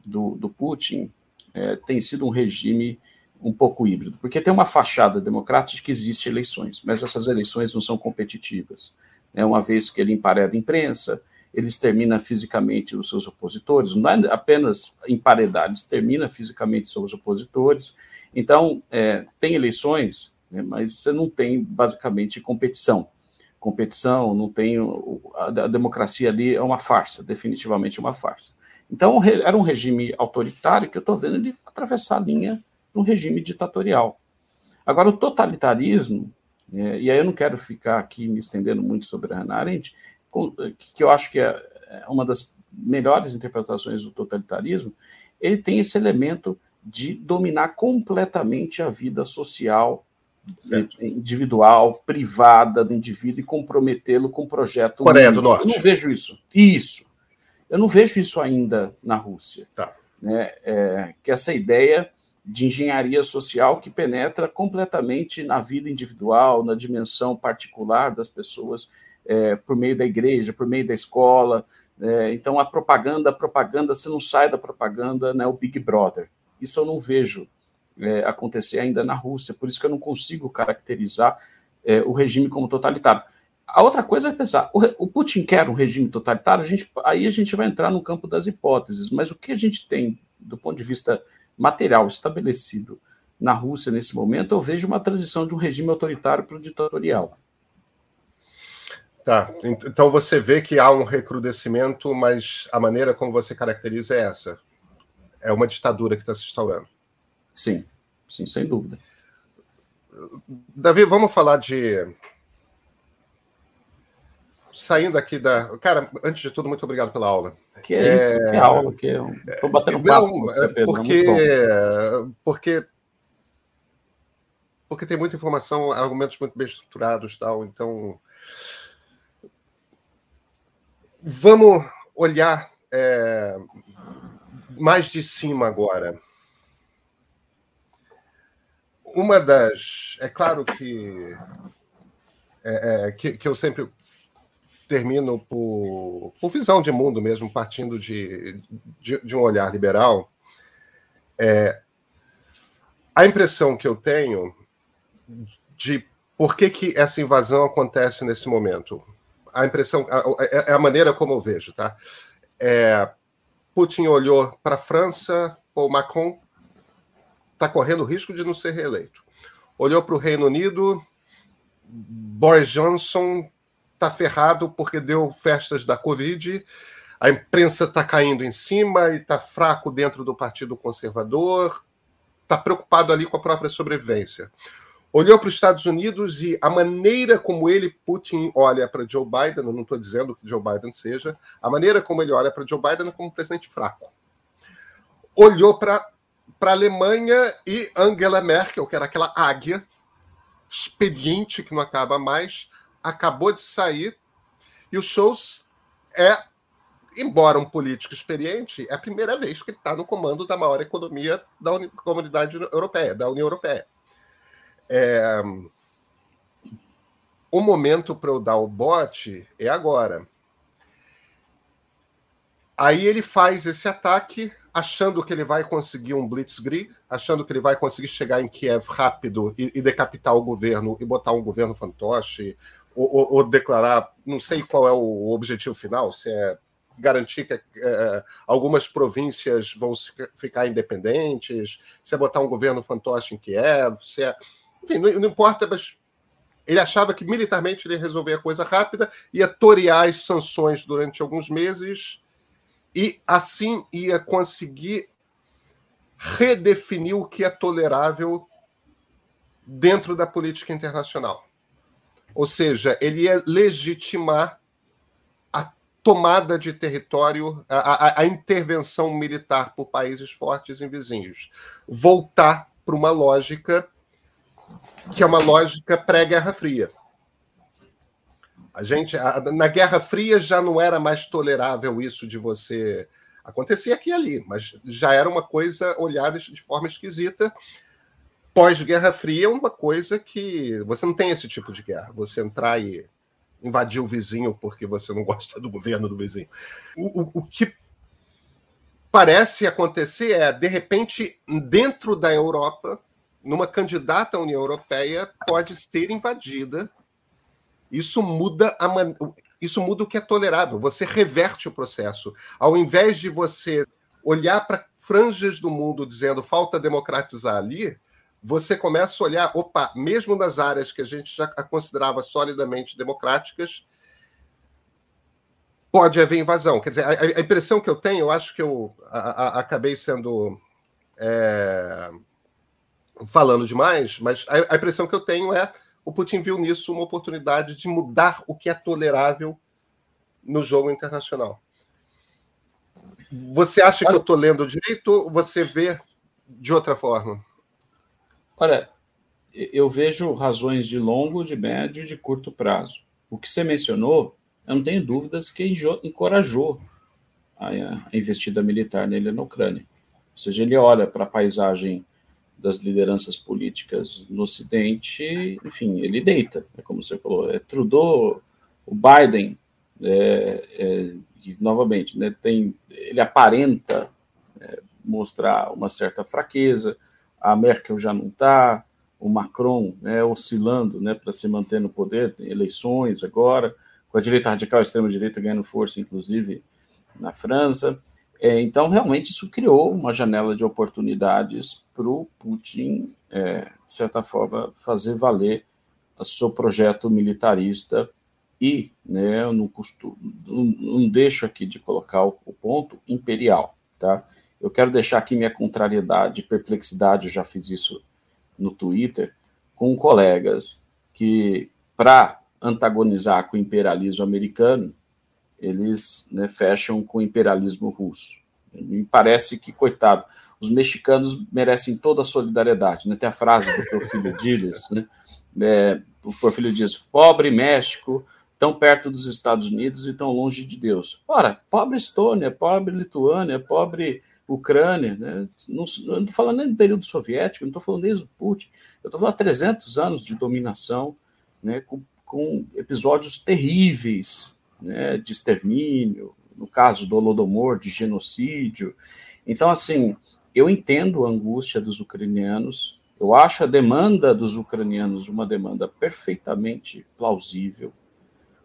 do, do Putin é, tem sido um regime um pouco híbrido, porque tem uma fachada democrática de que existe eleições, mas essas eleições não são competitivas. Né? Uma vez que ele empareda a imprensa, ele extermina fisicamente os seus opositores, não é apenas emparedar, ele extermina fisicamente seus opositores. Então, é, tem eleições né? mas você não tem basicamente competição. Competição, não tem. A, a democracia ali é uma farsa, definitivamente uma farsa. Então, era um regime autoritário que eu estou vendo ele atravessar a linha de um regime ditatorial. Agora, o totalitarismo, é, e aí eu não quero ficar aqui me estendendo muito sobre a Hannah Arendt, que eu acho que é, é uma das melhores interpretações do totalitarismo, ele tem esse elemento de dominar completamente a vida social certo. individual, privada do indivíduo e comprometê-lo com um projeto. Coreia do Norte. Eu não vejo isso. Isso. Eu não vejo isso ainda na Rússia. Tá. Né? É, que essa ideia de engenharia social que penetra completamente na vida individual, na dimensão particular das pessoas, é, por meio da igreja, por meio da escola. É, então, a propaganda, a propaganda, você não sai da propaganda, né, o Big Brother. Isso eu não vejo é, acontecer ainda na Rússia. Por isso que eu não consigo caracterizar é, o regime como totalitário. A outra coisa é pensar, o, o, Putin quer um regime totalitário, a gente, aí a gente vai entrar no campo das hipóteses, mas o que a gente tem do ponto de vista material estabelecido na Rússia nesse momento, eu vejo uma transição de um regime autoritário para o ditatorial. Tá, então você vê que há um recrudescimento, mas a maneira como você caracteriza é essa. É uma ditadura que está se instaurando. Sim, sim, sem dúvida. Davi, vamos falar de. Saindo aqui da. Cara, antes de tudo, muito obrigado pela aula. Que é, é... isso, que aula, que é... Estou batendo papo com você, Pedro. Porque... porque porque tem muita informação, argumentos muito bem estruturados, tal. Então, vamos olhar é, mais de cima agora. Uma das, é claro que é, é, que, que, eu sempre termino por, por, visão de mundo mesmo, partindo de, de, de um olhar liberal. É, a impressão que eu tenho de por que, que essa invasão acontece nesse momento. A impressão, é a, a, maneira como eu vejo, tá? É, Putin olhou para a França, o Macron está correndo risco de não ser reeleito. Olhou para o Reino Unido, Boris Johnson está ferrado porque deu festas da Covid, a imprensa está caindo em cima e está fraco dentro do Partido Conservador, está preocupado ali com a própria sobrevivência olhou para os Estados Unidos e a maneira como ele, Putin, olha para Joe Biden, eu não estou dizendo que Joe Biden seja, a maneira como ele olha para Joe Biden é como um presidente fraco. Olhou para a Alemanha e Angela Merkel, que era aquela águia expediente que não acaba mais, acabou de sair, e o Scholz é, embora um político experiente, é a primeira vez que ele está no comando da maior economia da comunidade europeia, da União Europeia. É... O momento para eu dar o bote é agora. Aí ele faz esse ataque, achando que ele vai conseguir um blitzkrieg, achando que ele vai conseguir chegar em Kiev rápido e, e decapitar o governo e botar um governo fantoche, ou, ou, ou, declarar, não sei qual é o objetivo final, se é garantir que é, algumas províncias vão ficar independentes, se é botar um governo fantoche em Kiev, se é enfim, não, não importa, mas ele achava que militarmente ele ia resolver a coisa rápida, ia torear as sanções durante alguns meses e assim ia conseguir redefinir o que é tolerável dentro da política internacional. Ou seja, ele ia legitimar a tomada de território, a, a, a intervenção militar por países fortes e vizinhos. Voltar para uma lógica que é uma lógica pré-Guerra Fria. A gente, a, na Guerra Fria já não era mais tolerável isso de você acontecia aqui e ali, mas já era uma coisa olhada de forma esquisita. Pós-Guerra Fria é uma coisa que você não tem esse tipo de guerra. Você entrar e invadir o vizinho porque você não gosta do governo do vizinho. O, o, o que parece acontecer é, de repente, dentro da Europa, numa candidata à União Europeia pode ser invadida. Isso muda a man... isso muda o que é tolerável. Você reverte o processo. Ao invés de você olhar para franjas do mundo dizendo falta democratizar ali, você começa a olhar, opa, mesmo nas áreas que a gente já considerava solidamente democráticas, pode haver invasão. Quer dizer, a, impressão que eu tenho, eu acho que eu a, a, acabei sendo é falando demais, mas a, a impressão que eu tenho é o Putin viu nisso uma oportunidade de mudar o que é tolerável no jogo internacional. Você acha que eu estou lendo direito ou você vê de outra forma? Olha, eu vejo razões de longo, de médio e de curto prazo. O que você mencionou, eu não tenho dúvidas que encorajou a investida militar nele na Ucrânia. Ou seja, ele olha para a paisagem das lideranças políticas no Ocidente, enfim, ele deita, é como você falou, é Trudeau, o Biden, é, é, novamente, né, tem, ele aparenta é, mostrar uma certa fraqueza, a Merkel já não está, o Macron né, oscilando né, para se manter no poder, tem eleições agora, com a direita radical, a extrema-direita ganhando força, inclusive na França. É, então, realmente, isso criou uma janela de oportunidades para o Putin, é, de certa forma, fazer valer o seu projeto militarista e, né, eu não, não, não deixo aqui de colocar o, o ponto imperial, tá? Eu quero deixar aqui minha contrariedade, perplexidade, já fiz isso no Twitter, com colegas que, para antagonizar com o imperialismo americano, eles né, fecham com o imperialismo russo. Me parece que, coitado, os mexicanos merecem toda a solidariedade. Né? Tem a frase do Porfírio Dias, né? É, o Porfírio diz, pobre México, tão perto dos Estados Unidos e tão longe de Deus. Ora, pobre Estônia, pobre Lituânia, pobre Ucrânia, né? não estou falando nem do período soviético, não estou falando desde o Putin, eu estou falando de 300 anos de dominação, né? com, com episódios terríveis né? de extermínio, no caso do Holodomor, de genocídio. Então, assim, eu entendo a angústia dos ucranianos, eu acho a demanda dos ucranianos uma demanda perfeitamente plausível.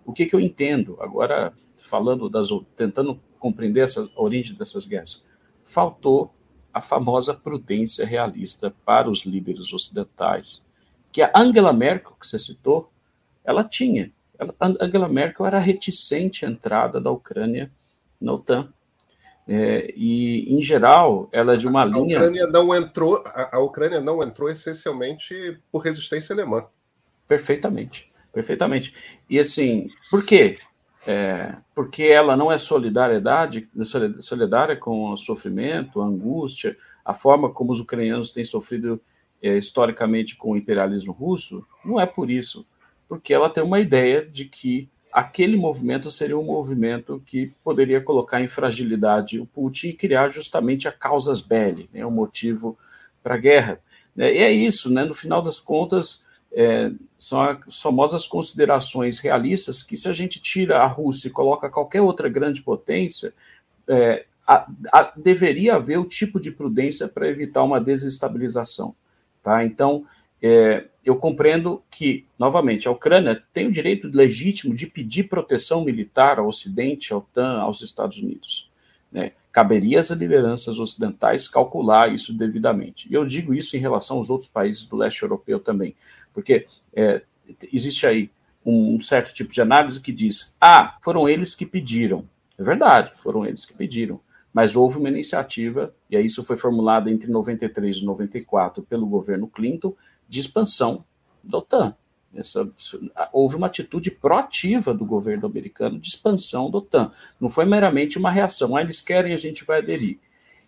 O que, que eu entendo? Agora, falando das. tentando compreender essa a origem dessas guerras, faltou a famosa prudência realista para os líderes ocidentais, que a Angela Merkel, que você citou, ela tinha. Ela, Angela Merkel era reticente à entrada da Ucrânia na OTAN. É, e, em geral, ela é de uma a, linha. A Ucrânia não entrou, a, a, Ucrânia não entrou essencialmente por resistência alemã. Perfeitamente, perfeitamente. E assim, por quê? É, porque ela não é solidariedade, solidária com o sofrimento, a angústia, a forma como os ucranianos têm sofrido é, historicamente com o imperialismo russo, não é por isso, porque ela tem uma ideia de que aquele movimento seria um movimento que poderia colocar em fragilidade o Putin e criar justamente a causas belli, né, o motivo para a guerra. Né. E é isso, né, no final das contas, é, são as famosas considerações realistas que, se a gente tira a Rússia e coloca qualquer outra grande potência, é, a, a, deveria haver o tipo de prudência para evitar uma desestabilização. Tá? Então, é, eu compreendo que, novamente, a Ucrânia tem o direito legítimo de pedir proteção militar ao Ocidente, ao OTAN, aos Estados Unidos. Né? Caberia às lideranças ocidentais calcular isso devidamente. E eu digo isso em relação aos outros países do leste europeu também, porque é, existe aí um certo tipo de análise que diz: ah, foram eles que pediram. É verdade, foram eles que pediram. Mas houve uma iniciativa, e isso foi formulado entre 93 e 94 pelo governo Clinton, de expansão da OTAN. Essa, houve uma atitude proativa do governo americano de expansão da OTAN. Não foi meramente uma reação, ah, eles querem, a gente vai aderir.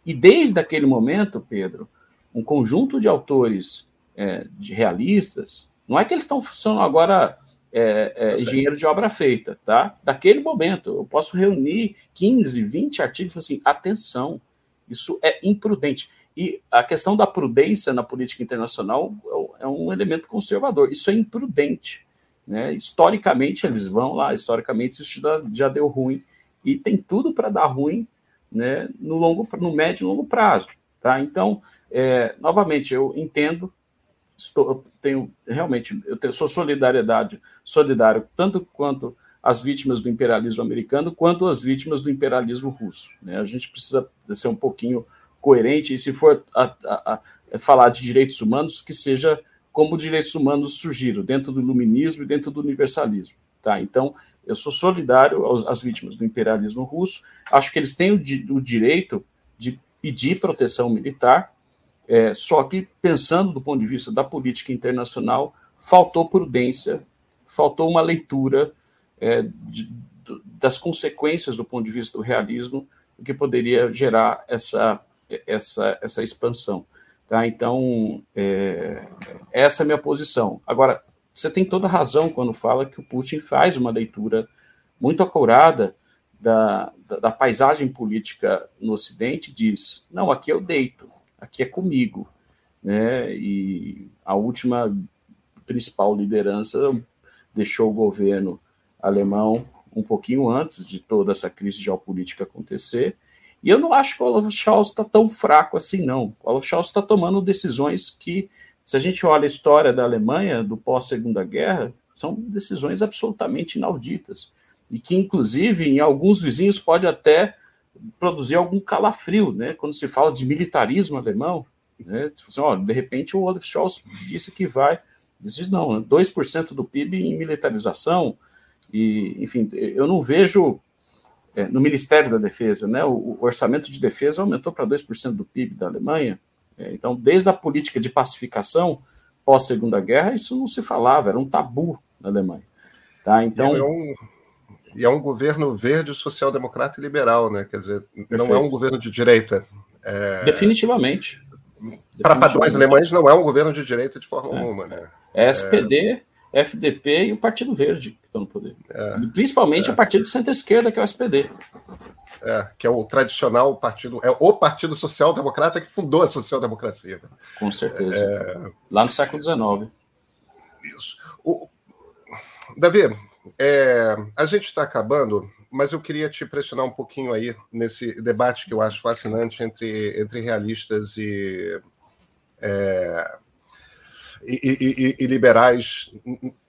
E desde aquele momento, Pedro, um conjunto de autores é, de realistas, não é que eles estão são agora é, é, engenheiro de obra feita, tá? Daquele momento, eu posso reunir 15, 20 artigos assim, atenção, isso é imprudente. E a questão da prudência na política internacional é um elemento conservador. Isso é imprudente. Né? Historicamente, eles vão lá, historicamente, isso já, deu ruim. E tem tudo para dar ruim né, no, longo, no médio e longo prazo. Tá? Então, é, novamente, eu entendo, estou, eu tenho realmente, eu tenho, sou solidariedade, solidário, tanto quanto as vítimas do imperialismo americano, quanto as vítimas do imperialismo russo. Né? A gente precisa ser um pouquinho coerente, e se for a, a, a falar de direitos humanos, que seja como direitos humanos surgiram, dentro do iluminismo e dentro do universalismo. Tá? Então, eu sou solidário aos, às vítimas do imperialismo russo, acho que eles têm o, o direito de pedir proteção militar, é, só que, pensando do ponto de vista da política internacional, faltou prudência, faltou uma leitura é, de, das consequências do ponto de vista do realismo, que poderia gerar essa essa, essa expansão. Tá? Então, é, essa é a minha posição. Agora, você tem toda razão quando fala que o Putin faz uma leitura muito acurada da, da, da paisagem política no Ocidente diz: não, aqui eu deito, aqui é comigo. Né? E a última principal liderança deixou o governo alemão um pouquinho antes de toda essa crise geopolítica acontecer, e eu não acho que o Olaf Scholz está tão fraco assim, não. O Olaf Scholz está tomando decisões que se a gente olha a história da Alemanha, do pós-segunda guerra, são decisões absolutamente inauditas. E que, inclusive, em alguns vizinhos pode até produzir algum calafrio, né? Quando se fala de militarismo alemão, né? Assim, ó, de repente o Olaf Scholz disse que vai, disse não, 2% do PIB em militarização, e, enfim, eu não vejo é, no Ministério da Defesa, né? O, o orçamento de defesa aumentou para 2% do PIB da Alemanha, é, então, desde a política de pacificação pós-segunda guerra, isso não se falava, era um tabu na Alemanha. Tá? Então, é um, e é um governo verde, social-democrata e liberal, né? Quer dizer, Perfeito. não é um governo de direita. É... Definitivamente. Para padrões alemães, não é um governo de direita de forma é. alguma, né? É SPD, FDP e o Partido Verde que estão no poder. É. Principalmente é. o partido centro-esquerda, que é o SPD. É, que é o tradicional partido, é o Partido Social Democrata que fundou a social-democracia. Né? Com certeza. É... Lá no século XIX. Isso. O... Davi, é, a gente está acabando, mas eu queria te pressionar um pouquinho aí nesse debate que eu acho fascinante entre, entre realistas e, é, e, e, e, liberais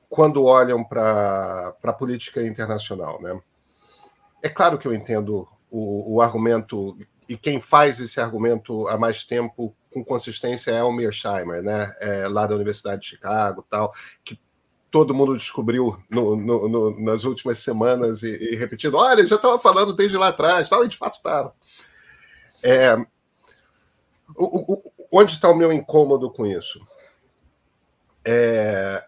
quando olham para a política internacional. Né? É claro que eu entendo o, o, argumento, e quem faz esse argumento há mais tempo com consistência é o Mearsheimer, né? É, lá da Universidade de Chicago tal, que todo mundo descobriu no, no, no, nas últimas semanas e, e repetindo, olha, já estava falando desde lá atrás, tal, e de fato estava. É, onde está o meu incômodo com isso? É,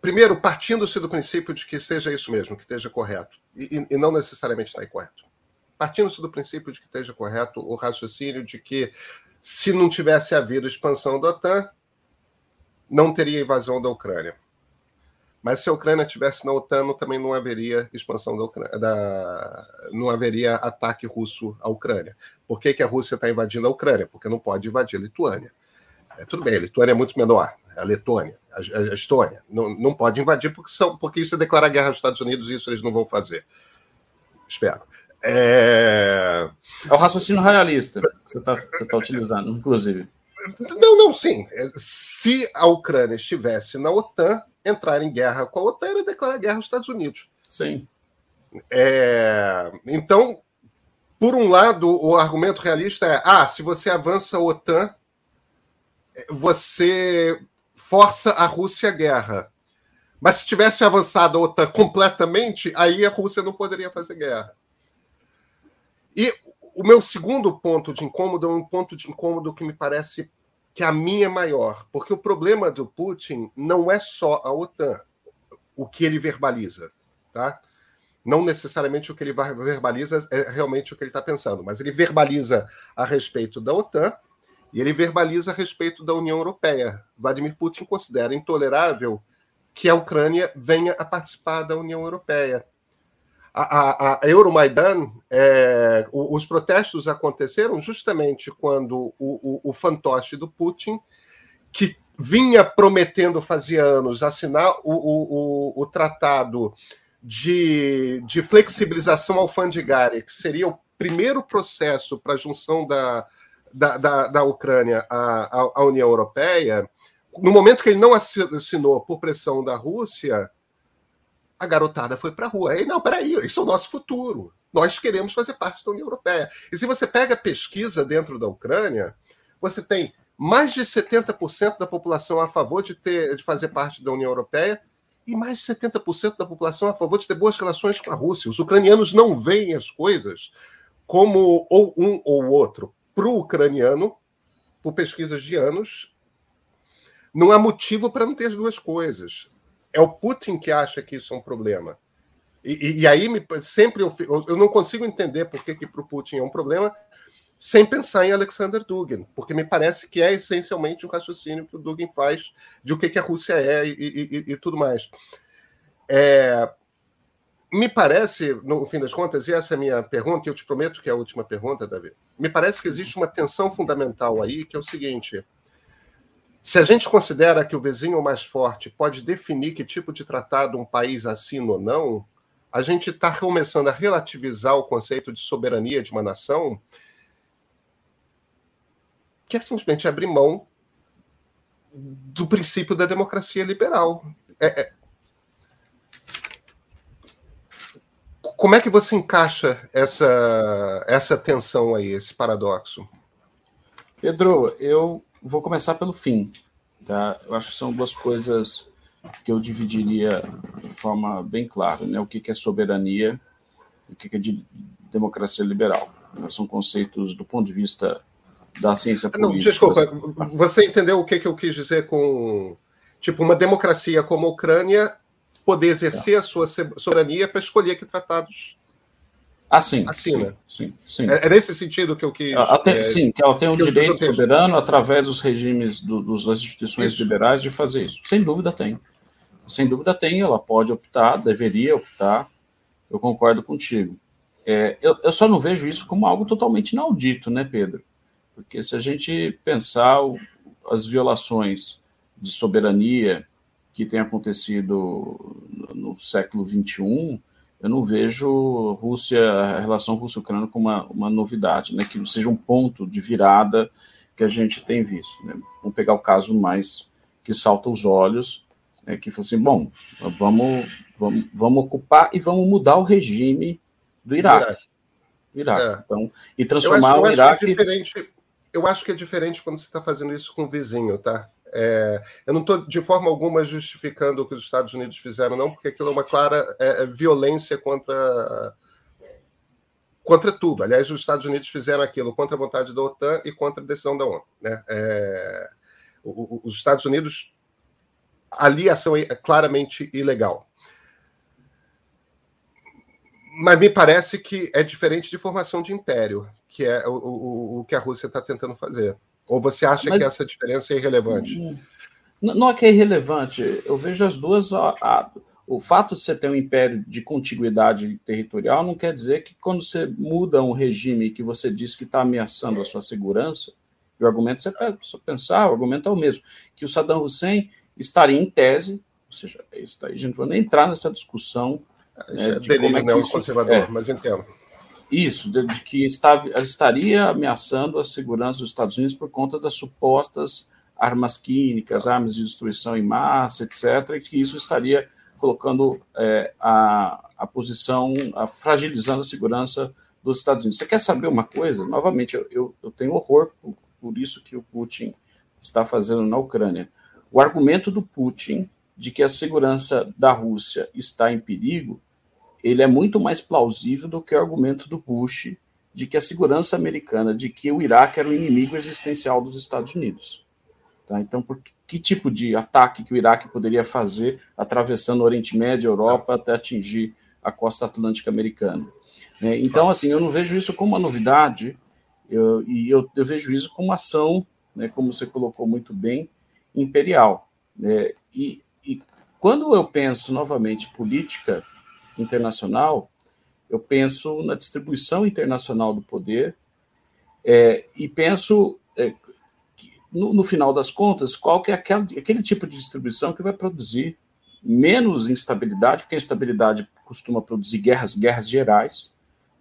primeiro, partindo-se do princípio de que seja isso mesmo, que esteja correto, e, e não necessariamente está incorreto. Partindo-se do princípio de que esteja correto o raciocínio de que se não tivesse havido expansão da OTAN, não teria invasão da Ucrânia. Mas se a Ucrânia estivesse na OTAN, também não haveria expansão da Ucrânia, da, não haveria ataque russo à Ucrânia. Por que, que a Rússia está invadindo a Ucrânia? Porque não pode invadir a Lituânia. É, tudo bem, a Lituânia é muito menor, a Letônia, a, a Estônia. Não, não pode invadir porque, são, porque isso é declarar guerra aos Estados Unidos e isso eles não vão fazer. Espero. É, é o raciocínio realista que você está tá utilizando, inclusive. Não, não, sim. Se a Ucrânia estivesse na OTAN, entrar em guerra com a OTAN era declarar guerra aos Estados Unidos. Sim. É, então, por um lado, o argumento realista é: ah, se você avança a OTAN, você força a Rússia à guerra. Mas se tivesse avançado a OTAN completamente, aí a Rússia não poderia fazer guerra. E o meu segundo ponto de incômodo é um ponto de incômodo que me parece que a minha é maior, porque o problema do Putin não é só a OTAN, o que ele verbaliza, tá? Não necessariamente o que ele verbaliza é realmente o que ele está pensando, mas ele verbaliza a respeito da OTAN e ele verbaliza a respeito da União Europeia. Vladimir Putin considera intolerável que a Ucrânia venha a participar da União Europeia a, a, Euromaidan, é, os protestos aconteceram justamente quando o, o, o fantoche do Putin, que vinha prometendo fazia anos assinar o, o, o, tratado de, de flexibilização alfandegária, que seria o primeiro processo para a junção da, da, da, da Ucrânia à, à União Europeia, no momento que ele não assinou por pressão da Rússia, a garotada foi para a rua. Aí, não, peraí, isso é o nosso futuro. Nós queremos fazer parte da União Europeia. E se você pega a pesquisa dentro da Ucrânia, você tem mais de 70% da população a favor de, ter, de fazer parte da União Europeia e mais de 70% da população a favor de ter boas relações com a Rússia. Os ucranianos não veem as coisas como ou um ou outro. Para o ucraniano, por pesquisas de anos, não há motivo para não ter as duas coisas é o Putin que acha que isso é um problema. E, e, e aí me, sempre eu, eu não consigo entender por que, que para o Putin é um problema sem pensar em Alexander Dugin, porque me parece que é essencialmente o raciocínio que o Dugin faz de o que, que a Rússia é e, e tudo mais. É, me parece, no fim das contas, e essa é a minha pergunta, e eu te prometo que é a última pergunta, Davi, me parece que existe uma tensão fundamental aí, que é o seguinte: se a gente considera que o vizinho mais forte pode definir que tipo de tratado um país assina ou não, a gente está começando a relativizar o conceito de soberania de uma nação, que é simplesmente abrir mão do princípio da democracia liberal. É, é... Como é que você encaixa essa, essa tensão aí, esse paradoxo? Pedro, eu vou começar pelo fim. Tá? Eu acho que são duas coisas que eu dividiria de forma bem clara, né? O que é soberania e o que é de democracia liberal. São conceitos do ponto de vista da ciência política. Não, desculpa, você entendeu o que, que eu quis dizer com tipo uma democracia como a Ucrânia poder exercer é. a sua soberania para escolher que tratados ah, sim, assina. Sim, sim, sim. É, é nesse sentido que eu quis. Até, é, sim, que ela tem um direito soberano através dos regimes do, dos, das instituições isso. liberais de fazer isso. Sem dúvida tem. Sem dúvida tem, ela pode optar, deveria optar. Eu concordo contigo. É, eu, eu só não vejo isso como algo totalmente inaudito, né, Pedro? Porque se a gente pensar o, as violações de soberania que têm acontecido no, século XXI, eu não vejo Rússia, a relação Rússia-Ucrânia como uma, uma novidade, né? que seja um ponto de virada que a gente tem visto. Né? Vamos pegar o caso mais que salta os olhos, né? que foi assim, bom, vamos, vamos, vamos ocupar e vamos mudar o regime do Iraque. Do Iraque. É. Então, e transformar acho, o é Iraque. É diferente, eu acho que é diferente quando você está fazendo isso com o vizinho, tá? É, eu não estou de forma alguma justificando o que os Estados Unidos fizeram, não, porque aquilo é uma clara é, é, violência contra contra tudo. Aliás, os Estados Unidos fizeram aquilo contra a vontade da OTAN e contra a decisão da ONU. Né? É, os Estados Unidos ali a ação é claramente ilegal mas me parece que é diferente de formação de império, que é o, o, o que a Rússia está tentando fazer. Ou você acha mas, que essa diferença é irrelevante? Não, não é que é irrelevante. Eu vejo as duas. A, a, o fato de você ter um império de contiguidade territorial não quer dizer que quando você muda um regime que você diz que está ameaçando a sua segurança, o argumento você pode pensar, o argumento é o mesmo, que o Saddam Hussein estaria em tese, ou seja, isso daí a gente não vai nem entrar nessa discussão é, é delírio é neoconservador, é. mas entendo. Isso, de, de que está, estaria ameaçando a segurança dos Estados Unidos por conta das supostas armas químicas, armas de destruição em massa, etc., e que isso estaria colocando é, a, a posição, a, fragilizando a segurança dos Estados Unidos. Você quer saber uma coisa? Novamente, eu, eu, eu tenho horror por, por isso que o Putin está fazendo na Ucrânia. O argumento do Putin de que a segurança da Rússia está em perigo ele é muito mais plausível do que o argumento do Bush de que a segurança americana, de que o Iraque era o inimigo existencial dos Estados Unidos. Tá? Então, por que, que, tipo de ataque que o Iraque poderia fazer atravessando o Oriente Médio, Europa, até atingir a costa atlântica americana? É, então, assim, eu não vejo isso como uma novidade, eu, e eu, eu, vejo isso como uma ação, né, como você colocou muito bem, imperial. Né? E, e quando eu penso novamente política internacional, eu penso na distribuição internacional do poder é, e penso, é, no, no, final das contas, qual que é aquele tipo de distribuição que vai produzir menos instabilidade, porque a instabilidade costuma produzir guerras, guerras gerais,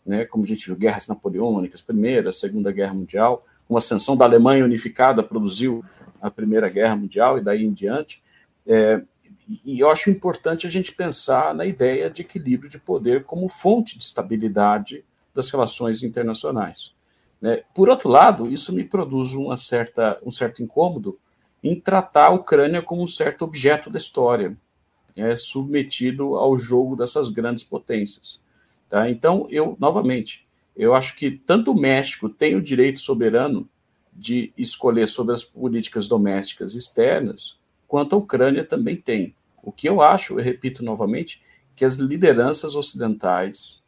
né, como a gente viu, guerras napoleônicas, Primeira, Segunda Guerra Mundial, uma ascensão da Alemanha unificada produziu a Primeira Guerra Mundial e daí em diante. É, e eu acho importante a gente pensar na ideia de equilíbrio de poder como fonte de estabilidade das relações internacionais. Né? Por outro lado, isso me produz uma certa, um certo incômodo em tratar a Ucrânia como um certo objeto da história, é, submetido ao jogo dessas grandes potências. Tá? Então, eu, novamente, eu acho que tanto o México tem o direito soberano de escolher sobre as políticas domésticas externas, quanto a Ucrânia também tem. O que eu acho, eu repito novamente, que as lideranças ocidentais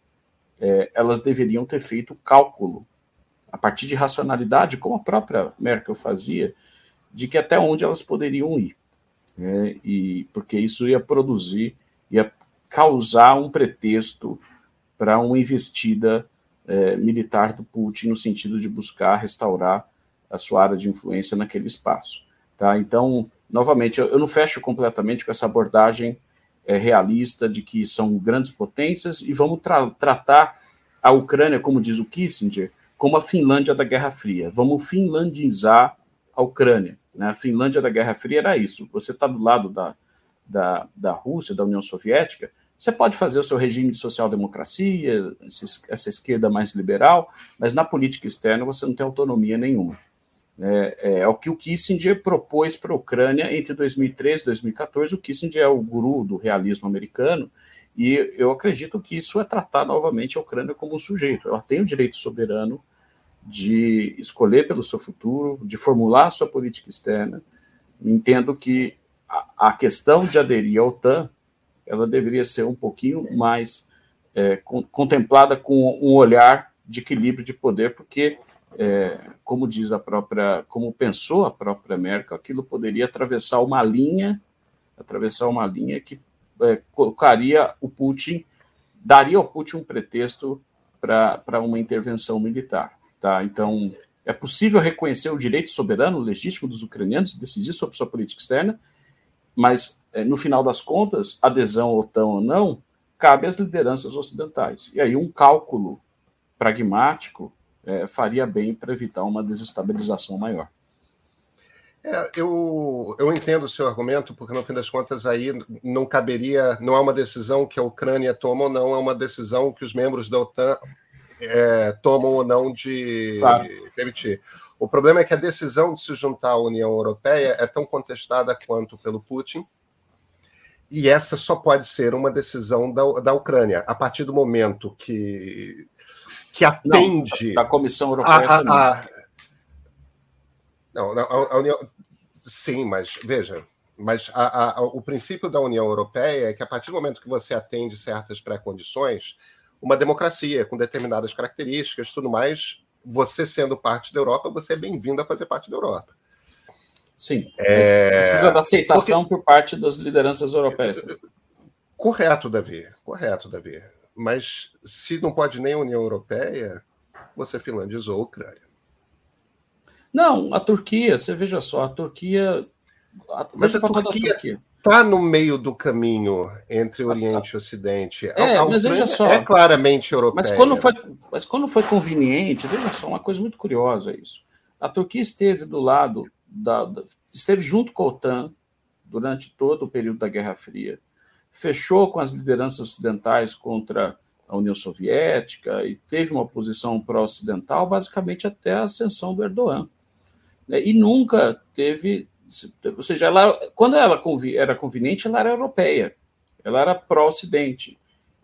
é, elas deveriam ter feito cálculo, a partir de racionalidade, como a própria Merkel fazia, de que até onde elas poderiam ir. Né? E porque isso ia produzir, ia causar um pretexto para uma investida é, militar do Putin no sentido de buscar restaurar a sua área de influência naquele espaço. Tá? Então, novamente, eu, não fecho completamente com essa abordagem é, realista de que são grandes potências e vamos tra tratar a Ucrânia, como diz o Kissinger, como a Finlândia da Guerra Fria. Vamos finlandizar a Ucrânia. Né? A Finlândia da Guerra Fria era isso. Você está do lado da, da, da Rússia, da União Soviética, você pode fazer o seu regime de social-democracia, essa esquerda mais liberal, mas na política externa você não tem autonomia nenhuma. É, é, é o que o Kissinger propôs para a Ucrânia entre 2013 e 2014. O Kissinger é o guru do realismo americano, e eu acredito que isso é tratar novamente a Ucrânia como um sujeito. Ela tem o direito soberano de escolher pelo seu futuro, de formular sua política externa. Entendo que a, a questão de aderir à OTAN ela deveria ser um pouquinho mais é, contemplada com um olhar de equilíbrio de poder, porque, é, como diz a própria, como pensou a própria Merkel, aquilo poderia atravessar uma linha, atravessar uma linha que é, colocaria o Putin, daria ao Putin um pretexto para uma intervenção militar. Tá? Então, é possível reconhecer o direito soberano, legítimo dos ucranianos de decidir sobre sua política externa, mas é, no final das contas, adesão à OTAN ou não, cabe às lideranças ocidentais. E aí um cálculo pragmático é, faria bem para evitar uma desestabilização maior. É, eu, eu entendo o seu argumento, porque no fim das contas aí não caberia, não é uma decisão que a Ucrânia toma ou não, é uma decisão que os membros da OTAN é, tomam ou não de claro. permitir. O problema é que a decisão de se juntar à União Europeia é tão contestada quanto pelo Putin, e essa só pode ser uma decisão da, da Ucrânia. A partir do momento que, que atende. Não, da Comissão Europeia. A, a, a, não, a, a União. Sim, mas veja. Mas a, a, o princípio da União Europeia é que, a partir do momento que você atende certas pré-condições, uma democracia com determinadas características tudo mais, você sendo parte da Europa, você é bem-vindo a fazer parte da Europa. Sim. É... Precisa da aceitação Porque... por parte das lideranças europeias. Correto, Davi. Correto, Davi. Mas se não pode nem a União Europeia, você finlandizou a Ucrânia. Não, a Turquia, você veja só, a Turquia. A, Mas a Turquia está no meio do caminho entre Oriente e Ocidente. É, a, mas veja só. É claramente europeia. Mas quando, foi, mas quando foi conveniente, veja só, uma coisa muito curiosa isso. A Turquia esteve do lado da, da, esteve junto com a OTAN durante todo o período da Guerra Fria, fechou com as lideranças ocidentais contra a União Soviética e teve uma posição pró-ocidental basicamente até a ascensão do Erdogan. Né? E nunca teve, ou seja, ela, quando ela era conveniente, ela era europeia, ela era pró-ocidente.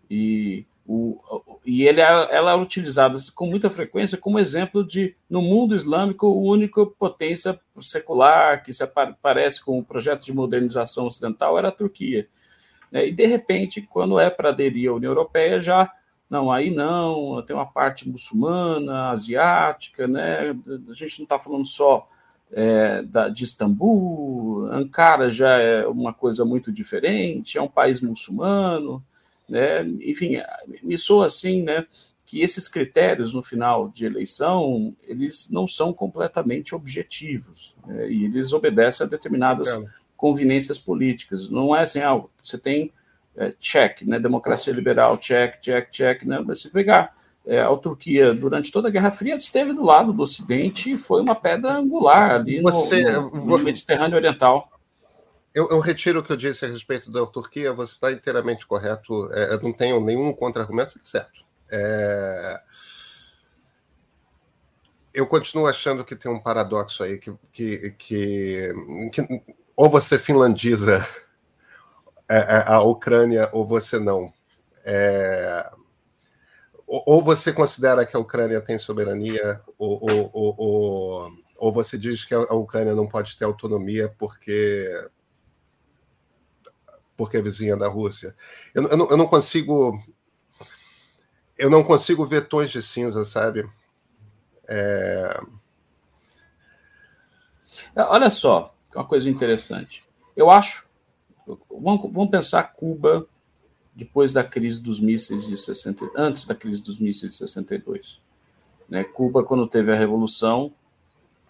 E o, e ele, ela é utilizada com muita frequência como exemplo de, no mundo islâmico, a única potência secular que se parece com o projeto de modernização ocidental era a Turquia. Né? E, de repente, quando é para aderir à União Europeia, já, não, aí não, tem uma parte muçulmana, asiática, né? a gente não está falando só é, da, de Istambul, Ankara já é uma coisa muito diferente, é um país muçulmano, né? Enfim, me soa assim, né? Que esses critérios no final de eleição eles não são completamente objetivos né? e eles obedecem a determinadas. Conveniências políticas. Não é assim, ah, você tem é, check, né? Democracia liberal, check, check, check, né? Mas se pegar é, a Turquia, durante toda a Guerra Fria, esteve do lado do Ocidente e foi uma pedra angular ali você, no, no, no Mediterrâneo Oriental. Eu, eu, retiro o que eu disse a respeito da Turquia, você está inteiramente correto, é, não tenho nenhum contra-argumento, certo. É... Eu continuo achando que tem um paradoxo aí, que, que, que, que ou você finlandiza é, é, a Ucrânia ou você não. É... Ou você considera que a Ucrânia tem soberania, ou, ou, ou, ou, você diz que a Ucrânia não pode ter autonomia porque porque é vizinha da Rússia. Eu, eu, não, eu não consigo. Eu não consigo ver tons de cinza, sabe? É... Olha só, uma coisa interessante. Eu acho. Vamos, vamos pensar Cuba depois da crise dos mísseis de 60, antes da crise dos mísseis de 62. Né? Cuba, quando teve a revolução,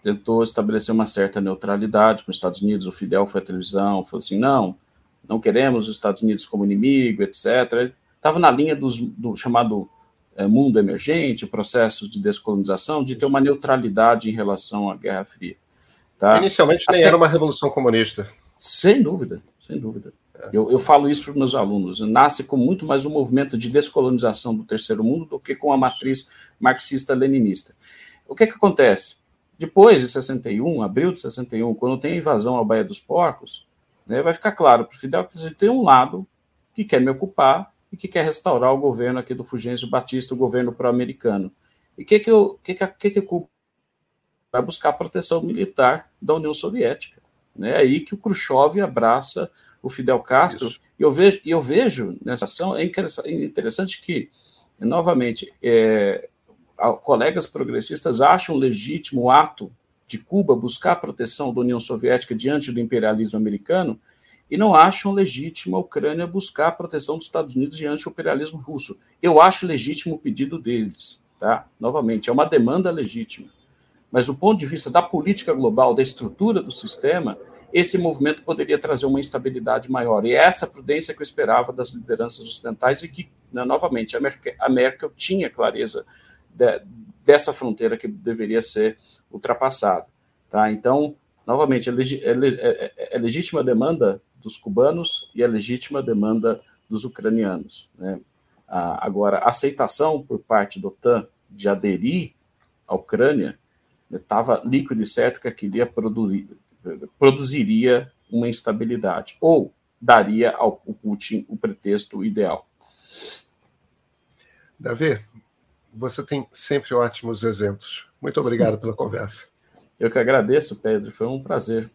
tentou estabelecer uma certa neutralidade com os Estados Unidos. O Fidel foi à televisão, falou assim: não, não queremos os Estados Unidos como inimigo, etc. Estava na linha dos, do chamado é, mundo emergente, processos de descolonização, de ter uma neutralidade em relação à Guerra Fria. Tá? Inicialmente nem Até... era uma revolução comunista. Sem dúvida, sem dúvida. É. Eu, eu, falo isso para os meus alunos. Nasce com muito mais um movimento de descolonização do terceiro mundo do que com a matriz marxista-leninista. O que, que acontece? Depois de 61, abril de 61, quando tem a invasão à Baía dos Porcos, né, vai ficar claro para o Fidel que tem um lado que quer me ocupar e que quer restaurar o governo aqui do Fulgêncio Batista, o governo pró-americano. E o que, que, eu, que, que, que, que vai buscar proteção militar da União Soviética. Né? É aí que o Khrushchev abraça o Fidel Castro. E eu vejo, eu vejo nessa ação, é interessante que, novamente, é, colegas progressistas acham legítimo o ato de Cuba buscar a proteção da União Soviética diante do imperialismo americano e não acham legítimo a Ucrânia buscar a proteção dos Estados Unidos diante do imperialismo russo. Eu acho legítimo o pedido deles, tá? Novamente, é uma demanda legítima. Mas do ponto de vista da política global, da estrutura do sistema, esse movimento poderia trazer uma instabilidade maior. E é essa prudência que eu esperava das lideranças ocidentais e que, né, novamente, a Merkel, a Merkel tinha clareza de, dessa fronteira que deveria ser ultrapassada. Tá? Então, novamente, é, é, é, é, legítima a demanda dos cubanos e é legítima demanda dos ucranianos. Né? Ah, agora, a aceitação por parte da OTAN de aderir à Ucrânia estava líquido e certo que aquilo produzir, produziria uma instabilidade, ou daria ao Putin o pretexto ideal. Davi, você tem sempre ótimos exemplos. Muito obrigado pela conversa. Eu que agradeço, Pedro. Foi um prazer.